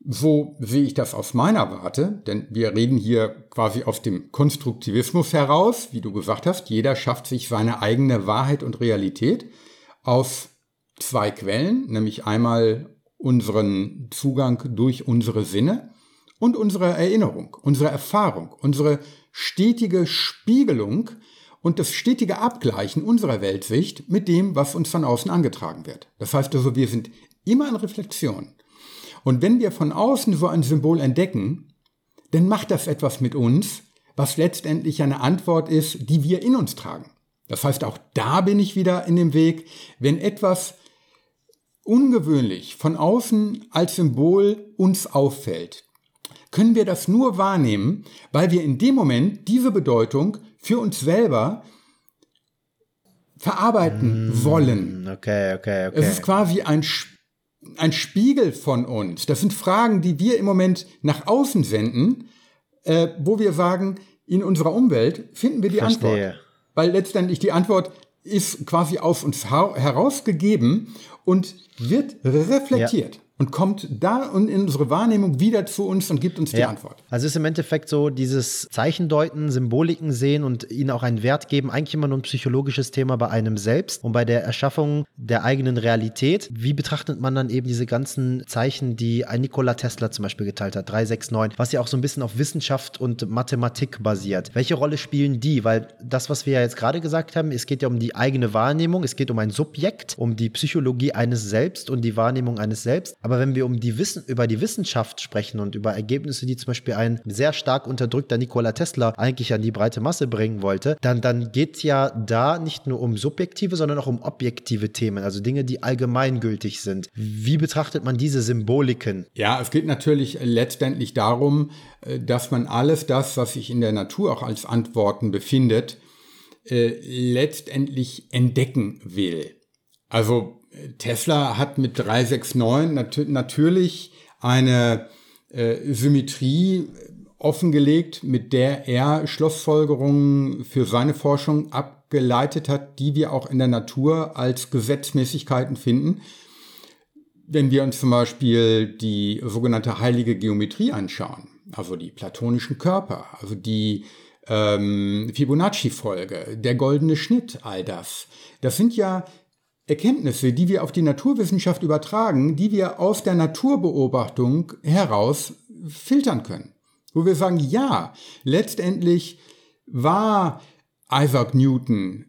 so sehe ich das aus meiner Warte, denn wir reden hier quasi aus dem Konstruktivismus heraus, wie du gesagt hast, jeder schafft sich seine eigene Wahrheit und Realität aus zwei Quellen, nämlich einmal unseren Zugang durch unsere Sinne und unsere Erinnerung, unsere Erfahrung, unsere stetige Spiegelung und das stetige Abgleichen unserer Weltsicht mit dem, was uns von außen angetragen wird. Das heißt also, wir sind immer in Reflexion. Und wenn wir von außen so ein Symbol entdecken, dann macht das etwas mit uns, was letztendlich eine Antwort ist, die wir in uns tragen. Das heißt, auch da bin ich wieder in dem Weg, wenn etwas ungewöhnlich von außen als Symbol uns auffällt, können wir das nur wahrnehmen, weil wir in dem Moment diese Bedeutung für uns selber verarbeiten mm, wollen. Okay, okay, okay. Es ist quasi ein, ein Spiegel von uns. Das sind Fragen, die wir im Moment nach außen senden, äh, wo wir sagen, in unserer Umwelt finden wir die Verstehe. Antwort. Weil letztendlich die Antwort ist quasi aus uns herausgegeben und wird reflektiert. Ja und kommt da und in unsere Wahrnehmung wieder zu uns und gibt uns die ja. Antwort. Also ist im Endeffekt so dieses Zeichendeuten, Symboliken sehen und ihnen auch einen Wert geben, eigentlich immer nur ein psychologisches Thema bei einem selbst und bei der Erschaffung der eigenen Realität. Wie betrachtet man dann eben diese ganzen Zeichen, die ein Nikola Tesla zum Beispiel geteilt hat, 369, was ja auch so ein bisschen auf Wissenschaft und Mathematik basiert. Welche Rolle spielen die? Weil das, was wir ja jetzt gerade gesagt haben, es geht ja um die eigene Wahrnehmung, es geht um ein Subjekt, um die Psychologie eines Selbst und die Wahrnehmung eines Selbst. Aber wenn wir um die Wissen, über die Wissenschaft sprechen und über Ergebnisse, die zum Beispiel ein sehr stark unterdrückter Nikola Tesla eigentlich an die breite Masse bringen wollte, dann, dann geht es ja da nicht nur um subjektive, sondern auch um objektive Themen, also Dinge, die allgemeingültig sind. Wie betrachtet man diese Symboliken? Ja, es geht natürlich letztendlich darum, äh, dass man alles das, was sich in der Natur auch als Antworten befindet, äh, letztendlich entdecken will. Also Tesla hat mit 369 nat natürlich eine äh, Symmetrie offengelegt, mit der er Schlussfolgerungen für seine Forschung abgeleitet hat, die wir auch in der Natur als Gesetzmäßigkeiten finden. Wenn wir uns zum Beispiel die sogenannte heilige Geometrie anschauen, also die platonischen Körper, also die ähm, Fibonacci-Folge, der goldene Schnitt, all das, das sind ja Erkenntnisse, die wir auf die Naturwissenschaft übertragen, die wir aus der Naturbeobachtung heraus filtern können. Wo wir sagen, ja, letztendlich war Isaac Newton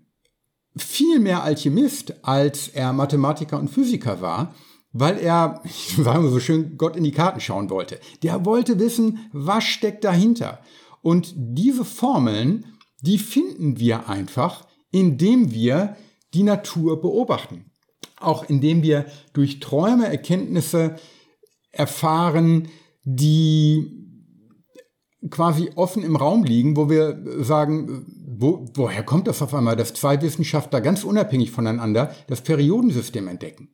viel mehr Alchemist, als er Mathematiker und Physiker war, weil er, sagen wir so schön, Gott in die Karten schauen wollte. Der wollte wissen, was steckt dahinter. Und diese Formeln, die finden wir einfach, indem wir die Natur beobachten. Auch indem wir durch Träume Erkenntnisse erfahren, die quasi offen im Raum liegen, wo wir sagen, wo, woher kommt das auf einmal, dass zwei Wissenschaftler ganz unabhängig voneinander das Periodensystem entdecken?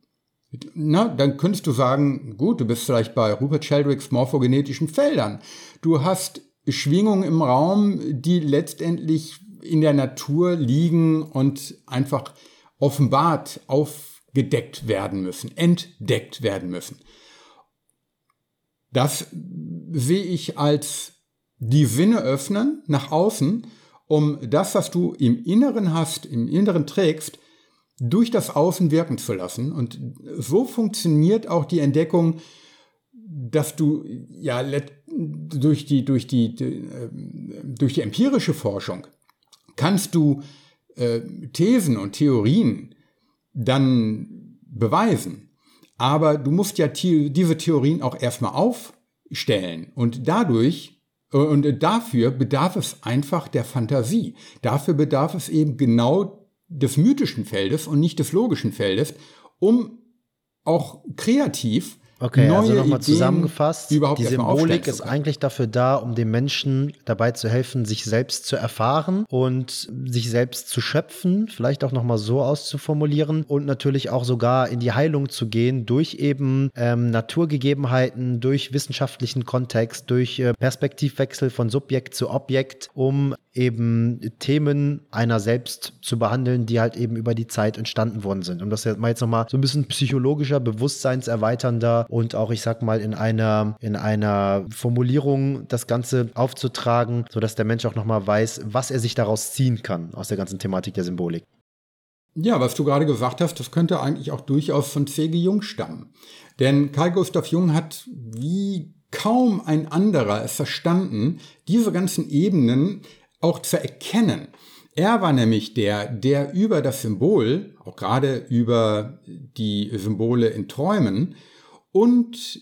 Na, dann könntest du sagen, gut, du bist vielleicht bei Rupert Sheldricks morphogenetischen Feldern. Du hast Schwingungen im Raum, die letztendlich in der Natur liegen und einfach offenbart, aufgedeckt werden müssen, entdeckt werden müssen. Das sehe ich als die Sinne öffnen nach außen, um das, was du im Inneren hast, im Inneren trägst, durch das Außen wirken zu lassen. Und so funktioniert auch die Entdeckung, dass du ja durch die, durch die, ähm, durch die empirische Forschung kannst du äh, Thesen und Theorien dann beweisen. Aber du musst ja diese Theorien auch erstmal aufstellen und dadurch äh, und dafür bedarf es einfach der Fantasie. Dafür bedarf es eben genau des mythischen Feldes und nicht des logischen Feldes, um auch kreativ Okay, also nochmal zusammengefasst, die Symbolik ist eigentlich dafür da, um dem Menschen dabei zu helfen, sich selbst zu erfahren und sich selbst zu schöpfen, vielleicht auch nochmal so auszuformulieren und natürlich auch sogar in die Heilung zu gehen durch eben ähm, Naturgegebenheiten, durch wissenschaftlichen Kontext, durch äh, Perspektivwechsel von Subjekt zu Objekt, um eben Themen einer selbst zu behandeln, die halt eben über die Zeit entstanden worden sind. Um das jetzt mal jetzt nochmal so ein bisschen psychologischer, bewusstseinserweiternder und auch, ich sag mal, in einer, in einer Formulierung das Ganze aufzutragen, sodass der Mensch auch nochmal weiß, was er sich daraus ziehen kann aus der ganzen Thematik der Symbolik. Ja, was du gerade gesagt hast, das könnte eigentlich auch durchaus von C.G. Jung stammen. Denn Carl Gustav Jung hat wie kaum ein anderer es verstanden, diese ganzen Ebenen auch zu erkennen. Er war nämlich der, der über das Symbol, auch gerade über die Symbole in Träumen und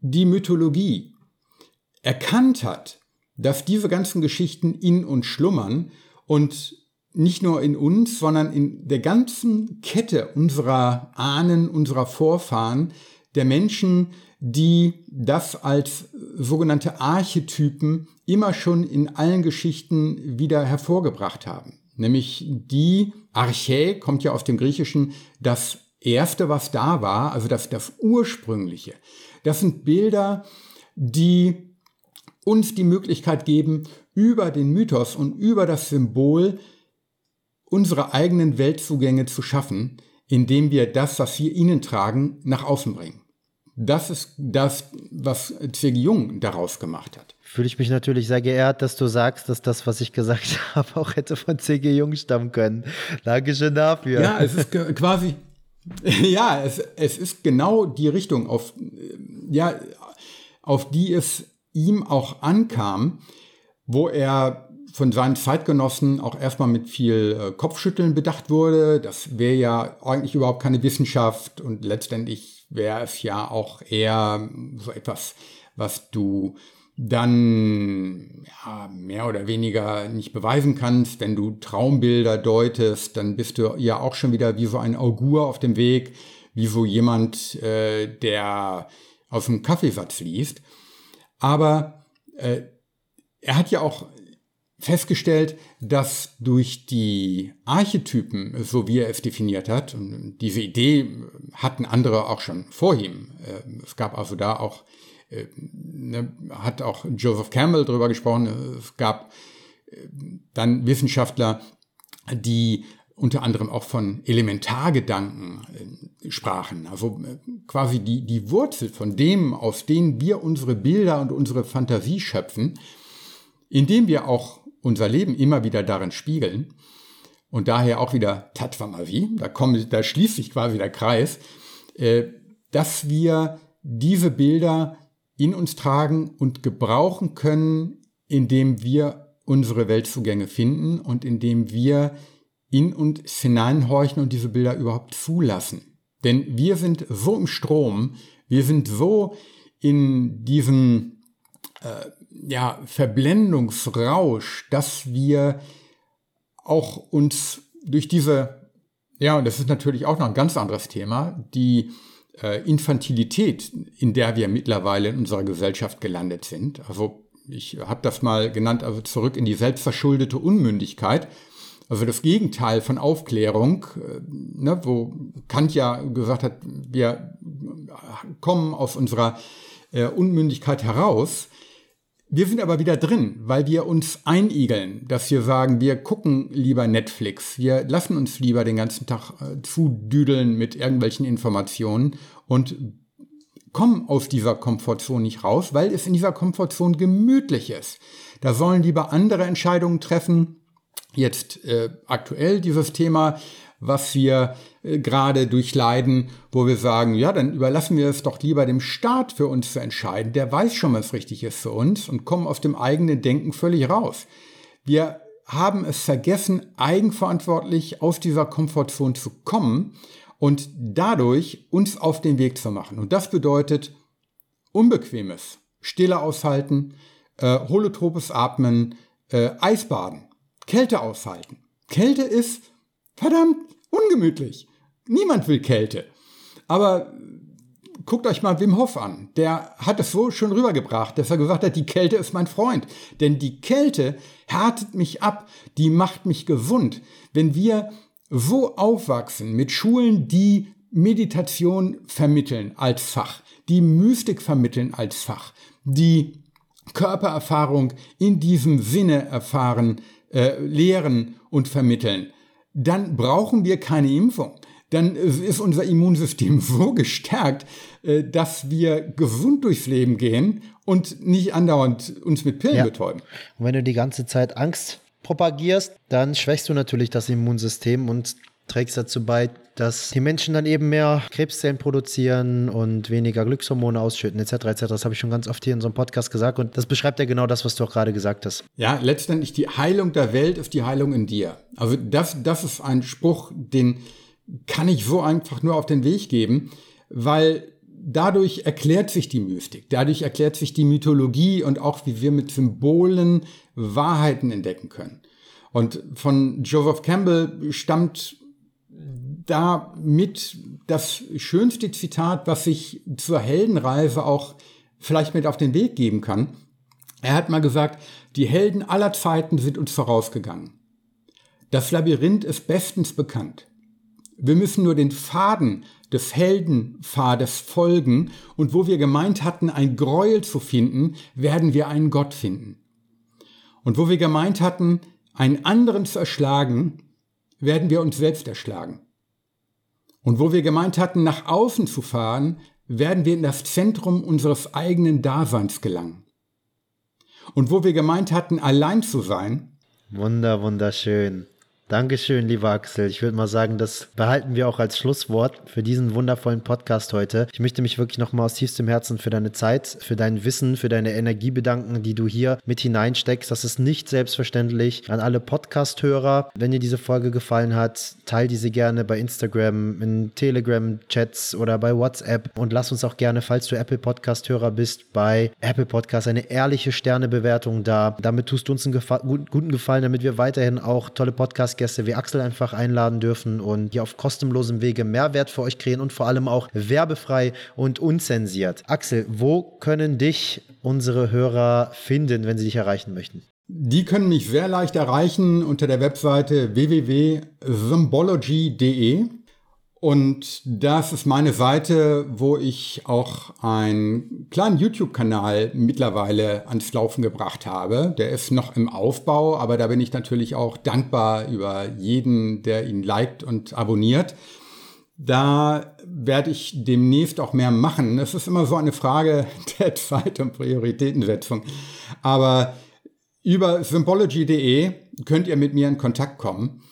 die Mythologie erkannt hat, dass diese ganzen Geschichten in uns schlummern und nicht nur in uns, sondern in der ganzen Kette unserer Ahnen, unserer Vorfahren, der Menschen, die das als sogenannte Archetypen immer schon in allen Geschichten wieder hervorgebracht haben. Nämlich die Archä kommt ja aus dem Griechischen das erste, was da war, also das, das ursprüngliche. Das sind Bilder, die uns die Möglichkeit geben, über den Mythos und über das Symbol unsere eigenen Weltzugänge zu schaffen, indem wir das, was wir ihnen tragen, nach außen bringen. Das ist das, was C.G. Jung daraus gemacht hat. Fühle ich mich natürlich sehr geehrt, dass du sagst, dass das, was ich gesagt habe, auch hätte von C.G. Jung stammen können. Dankeschön dafür. Ja, es ist quasi, ja, es, es ist genau die Richtung, auf, ja, auf die es ihm auch ankam, wo er von seinen Zeitgenossen auch erstmal mit viel äh, Kopfschütteln bedacht wurde. Das wäre ja eigentlich überhaupt keine Wissenschaft und letztendlich wäre es ja auch eher so etwas, was du dann ja, mehr oder weniger nicht beweisen kannst. Wenn du Traumbilder deutest, dann bist du ja auch schon wieder wie so ein Augur auf dem Weg, wie so jemand, äh, der aus dem Kaffeesatz liest. Aber äh, er hat ja auch festgestellt, dass durch die Archetypen, so wie er es definiert hat, und diese Idee hatten andere auch schon vor ihm. Äh, es gab also da auch ne, hat auch Joseph Campbell darüber gesprochen. Es gab äh, dann Wissenschaftler, die unter anderem auch von Elementargedanken äh, sprachen. Also quasi die, die Wurzel von dem, aus denen wir unsere Bilder und unsere Fantasie schöpfen, indem wir auch unser Leben immer wieder darin spiegeln. Und daher auch wieder Tatwamasi, da, da schließt sich quasi der Kreis, dass wir diese Bilder in uns tragen und gebrauchen können, indem wir unsere Weltzugänge finden und indem wir in uns hineinhorchen und diese Bilder überhaupt zulassen. Denn wir sind so im Strom, wir sind so in diesem äh, ja, Verblendungsrausch, dass wir auch uns durch diese, ja, und das ist natürlich auch noch ein ganz anderes Thema, die Infantilität, in der wir mittlerweile in unserer Gesellschaft gelandet sind. Also ich habe das mal genannt, also zurück in die selbstverschuldete Unmündigkeit. Also das Gegenteil von Aufklärung, äh, ne, wo Kant ja gesagt hat, wir kommen aus unserer äh, Unmündigkeit heraus. Wir sind aber wieder drin, weil wir uns einigeln, dass wir sagen, wir gucken lieber Netflix, wir lassen uns lieber den ganzen Tag äh, zudüdeln mit irgendwelchen Informationen und kommen aus dieser Komfortzone nicht raus, weil es in dieser Komfortzone gemütlich ist. Da sollen lieber andere Entscheidungen treffen. Jetzt äh, aktuell dieses Thema, was wir äh, gerade durchleiden, wo wir sagen, ja, dann überlassen wir es doch lieber dem Staat für uns zu entscheiden. Der weiß schon, was richtig ist für uns und kommen aus dem eigenen Denken völlig raus. Wir haben es vergessen, eigenverantwortlich aus dieser Komfortzone zu kommen und dadurch uns auf den Weg zu machen. Und das bedeutet Unbequemes, Stille aushalten, äh, holotropes Atmen, äh, Eisbaden, Kälte aushalten. Kälte ist verdammt ungemütlich. Niemand will Kälte. Aber guckt euch mal Wim Hof an. Der hat es so schon rübergebracht, dass er gesagt hat, die Kälte ist mein Freund. Denn die Kälte härtet mich ab, die macht mich gesund. Wenn wir so aufwachsen mit Schulen, die Meditation vermitteln als Fach, die Mystik vermitteln als Fach, die Körpererfahrung in diesem Sinne erfahren, äh, lehren und vermitteln, dann brauchen wir keine Impfung. Dann ist unser Immunsystem so gestärkt, äh, dass wir gesund durchs Leben gehen und nicht andauernd uns mit Pillen ja. betäuben. Und wenn du die ganze Zeit Angst propagierst, dann schwächst du natürlich das Immunsystem und trägst dazu bei, dass die Menschen dann eben mehr Krebszellen produzieren und weniger Glückshormone ausschütten, etc. etc. Das habe ich schon ganz oft hier in so einem Podcast gesagt und das beschreibt ja genau das, was du auch gerade gesagt hast. Ja, letztendlich die Heilung der Welt ist die Heilung in dir. Also das, das ist ein Spruch, den kann ich so einfach nur auf den Weg geben, weil dadurch erklärt sich die Mystik, dadurch erklärt sich die Mythologie und auch wie wir mit Symbolen Wahrheiten entdecken können. Und von Joseph Campbell stammt da mit das schönste Zitat, was ich zur Heldenreise auch vielleicht mit auf den Weg geben kann. Er hat mal gesagt, die Helden aller Zeiten sind uns vorausgegangen. Das Labyrinth ist bestens bekannt. Wir müssen nur den Faden des Heldenpfades folgen und wo wir gemeint hatten, ein Gräuel zu finden, werden wir einen Gott finden. Und wo wir gemeint hatten, einen anderen zu erschlagen, werden wir uns selbst erschlagen. Und wo wir gemeint hatten, nach außen zu fahren, werden wir in das Zentrum unseres eigenen Daseins gelangen. Und wo wir gemeint hatten, allein zu sein, Wunder, wunderschön. Dankeschön, lieber Axel. Ich würde mal sagen, das behalten wir auch als Schlusswort für diesen wundervollen Podcast heute. Ich möchte mich wirklich nochmal aus tiefstem Herzen für deine Zeit, für dein Wissen, für deine Energie bedanken, die du hier mit hineinsteckst. Das ist nicht selbstverständlich. An alle Podcast-Hörer, wenn dir diese Folge gefallen hat, teile diese gerne bei Instagram, in Telegram-Chats oder bei WhatsApp und lass uns auch gerne, falls du Apple Podcast-Hörer bist, bei Apple Podcast eine ehrliche Sternebewertung da. Damit tust du uns einen Gefa guten Gefallen, damit wir weiterhin auch tolle Podcasts Podcast-Gäste wie Axel einfach einladen dürfen und hier auf kostenlosem Wege Mehrwert für euch kreieren und vor allem auch werbefrei und unzensiert. Axel, wo können dich unsere Hörer finden, wenn sie dich erreichen möchten? Die können mich sehr leicht erreichen unter der Webseite www.symbology.de. Und das ist meine Seite, wo ich auch einen kleinen YouTube-Kanal mittlerweile ans Laufen gebracht habe. Der ist noch im Aufbau, aber da bin ich natürlich auch dankbar über jeden, der ihn liked und abonniert. Da werde ich demnächst auch mehr machen. Es ist immer so eine Frage der Zeit und Prioritätensetzung. Aber über symbology.de könnt ihr mit mir in Kontakt kommen.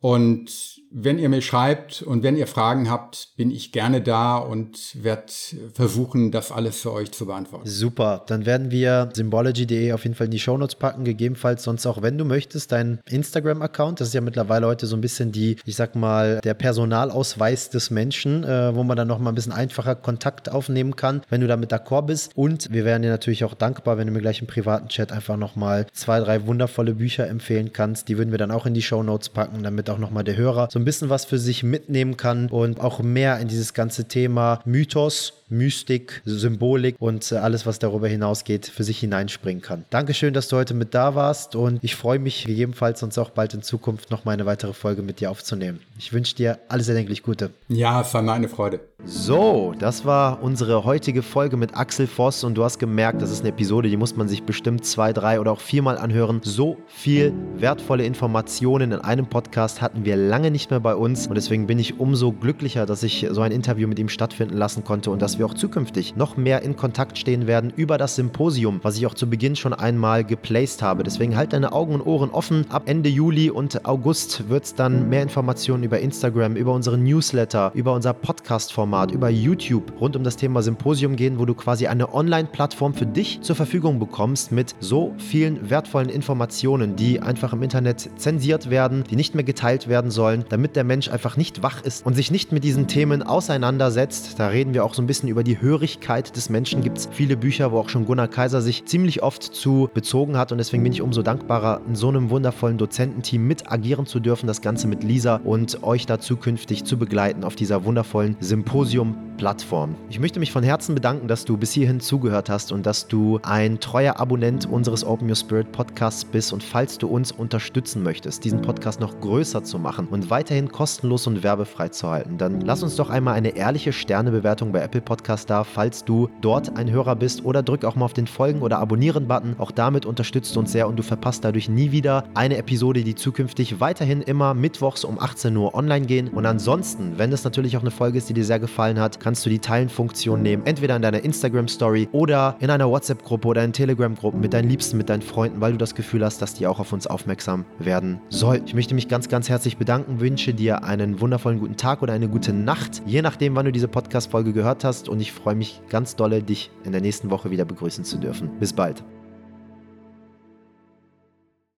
Und wenn ihr mir schreibt und wenn ihr Fragen habt, bin ich gerne da und werde versuchen, das alles für euch zu beantworten. Super, dann werden wir symbology.de auf jeden Fall in die Shownotes packen, gegebenenfalls sonst auch, wenn du möchtest, dein Instagram-Account. Das ist ja mittlerweile heute so ein bisschen die, ich sag mal, der Personalausweis des Menschen, äh, wo man dann nochmal ein bisschen einfacher Kontakt aufnehmen kann, wenn du damit d'accord bist. Und wir wären dir natürlich auch dankbar, wenn du mir gleich im privaten Chat einfach nochmal zwei, drei wundervolle Bücher empfehlen kannst. Die würden wir dann auch in die Shownotes packen, damit auch nochmal der Hörer so ein bisschen was für sich mitnehmen kann und auch mehr in dieses ganze Thema Mythos Mystik, Symbolik und äh, alles, was darüber hinausgeht, für sich hineinspringen kann. Dankeschön, dass du heute mit da warst und ich freue mich gegebenenfalls uns auch bald in Zukunft noch mal eine weitere Folge mit dir aufzunehmen. Ich wünsche dir alles erdenklich Gute. Ja, es war meine Freude. So, das war unsere heutige Folge mit Axel Voss und du hast gemerkt, das ist eine Episode, die muss man sich bestimmt zwei, drei oder auch viermal anhören. So viel wertvolle Informationen in einem Podcast hatten wir lange nicht mehr bei uns und deswegen bin ich umso glücklicher, dass ich so ein Interview mit ihm stattfinden lassen konnte und dass wir wir auch zukünftig noch mehr in Kontakt stehen werden über das Symposium, was ich auch zu Beginn schon einmal geplaced habe. Deswegen halt deine Augen und Ohren offen. Ab Ende Juli und August wird es dann mehr Informationen über Instagram, über unseren Newsletter, über unser Podcast-Format, über YouTube rund um das Thema Symposium gehen, wo du quasi eine Online-Plattform für dich zur Verfügung bekommst mit so vielen wertvollen Informationen, die einfach im Internet zensiert werden, die nicht mehr geteilt werden sollen, damit der Mensch einfach nicht wach ist und sich nicht mit diesen Themen auseinandersetzt. Da reden wir auch so ein bisschen über die Hörigkeit des Menschen gibt es viele Bücher, wo auch schon Gunnar Kaiser sich ziemlich oft zu bezogen hat und deswegen bin ich umso dankbarer, in so einem wundervollen Dozententeam mit agieren zu dürfen, das Ganze mit Lisa und euch da zukünftig zu begleiten auf dieser wundervollen Symposium-Plattform. Ich möchte mich von Herzen bedanken, dass du bis hierhin zugehört hast und dass du ein treuer Abonnent unseres Open Your Spirit Podcasts bist und falls du uns unterstützen möchtest, diesen Podcast noch größer zu machen und weiterhin kostenlos und werbefrei zu halten, dann lass uns doch einmal eine ehrliche Sternebewertung bei Apple Podcasts Podcast da, falls du dort ein Hörer bist oder drück auch mal auf den Folgen- oder Abonnieren-Button. Auch damit unterstützt du uns sehr und du verpasst dadurch nie wieder eine Episode, die zukünftig weiterhin immer mittwochs um 18 Uhr online gehen. Und ansonsten, wenn es natürlich auch eine Folge ist, die dir sehr gefallen hat, kannst du die Teilen-Funktion nehmen, entweder in deiner Instagram-Story oder in einer WhatsApp-Gruppe oder in Telegram-Gruppen mit deinen Liebsten, mit deinen Freunden, weil du das Gefühl hast, dass die auch auf uns aufmerksam werden soll. Ich möchte mich ganz, ganz herzlich bedanken, wünsche dir einen wundervollen guten Tag oder eine gute Nacht, je nachdem, wann du diese Podcast-Folge gehört hast und ich freue mich ganz dolle, dich in der nächsten Woche wieder begrüßen zu dürfen. Bis bald.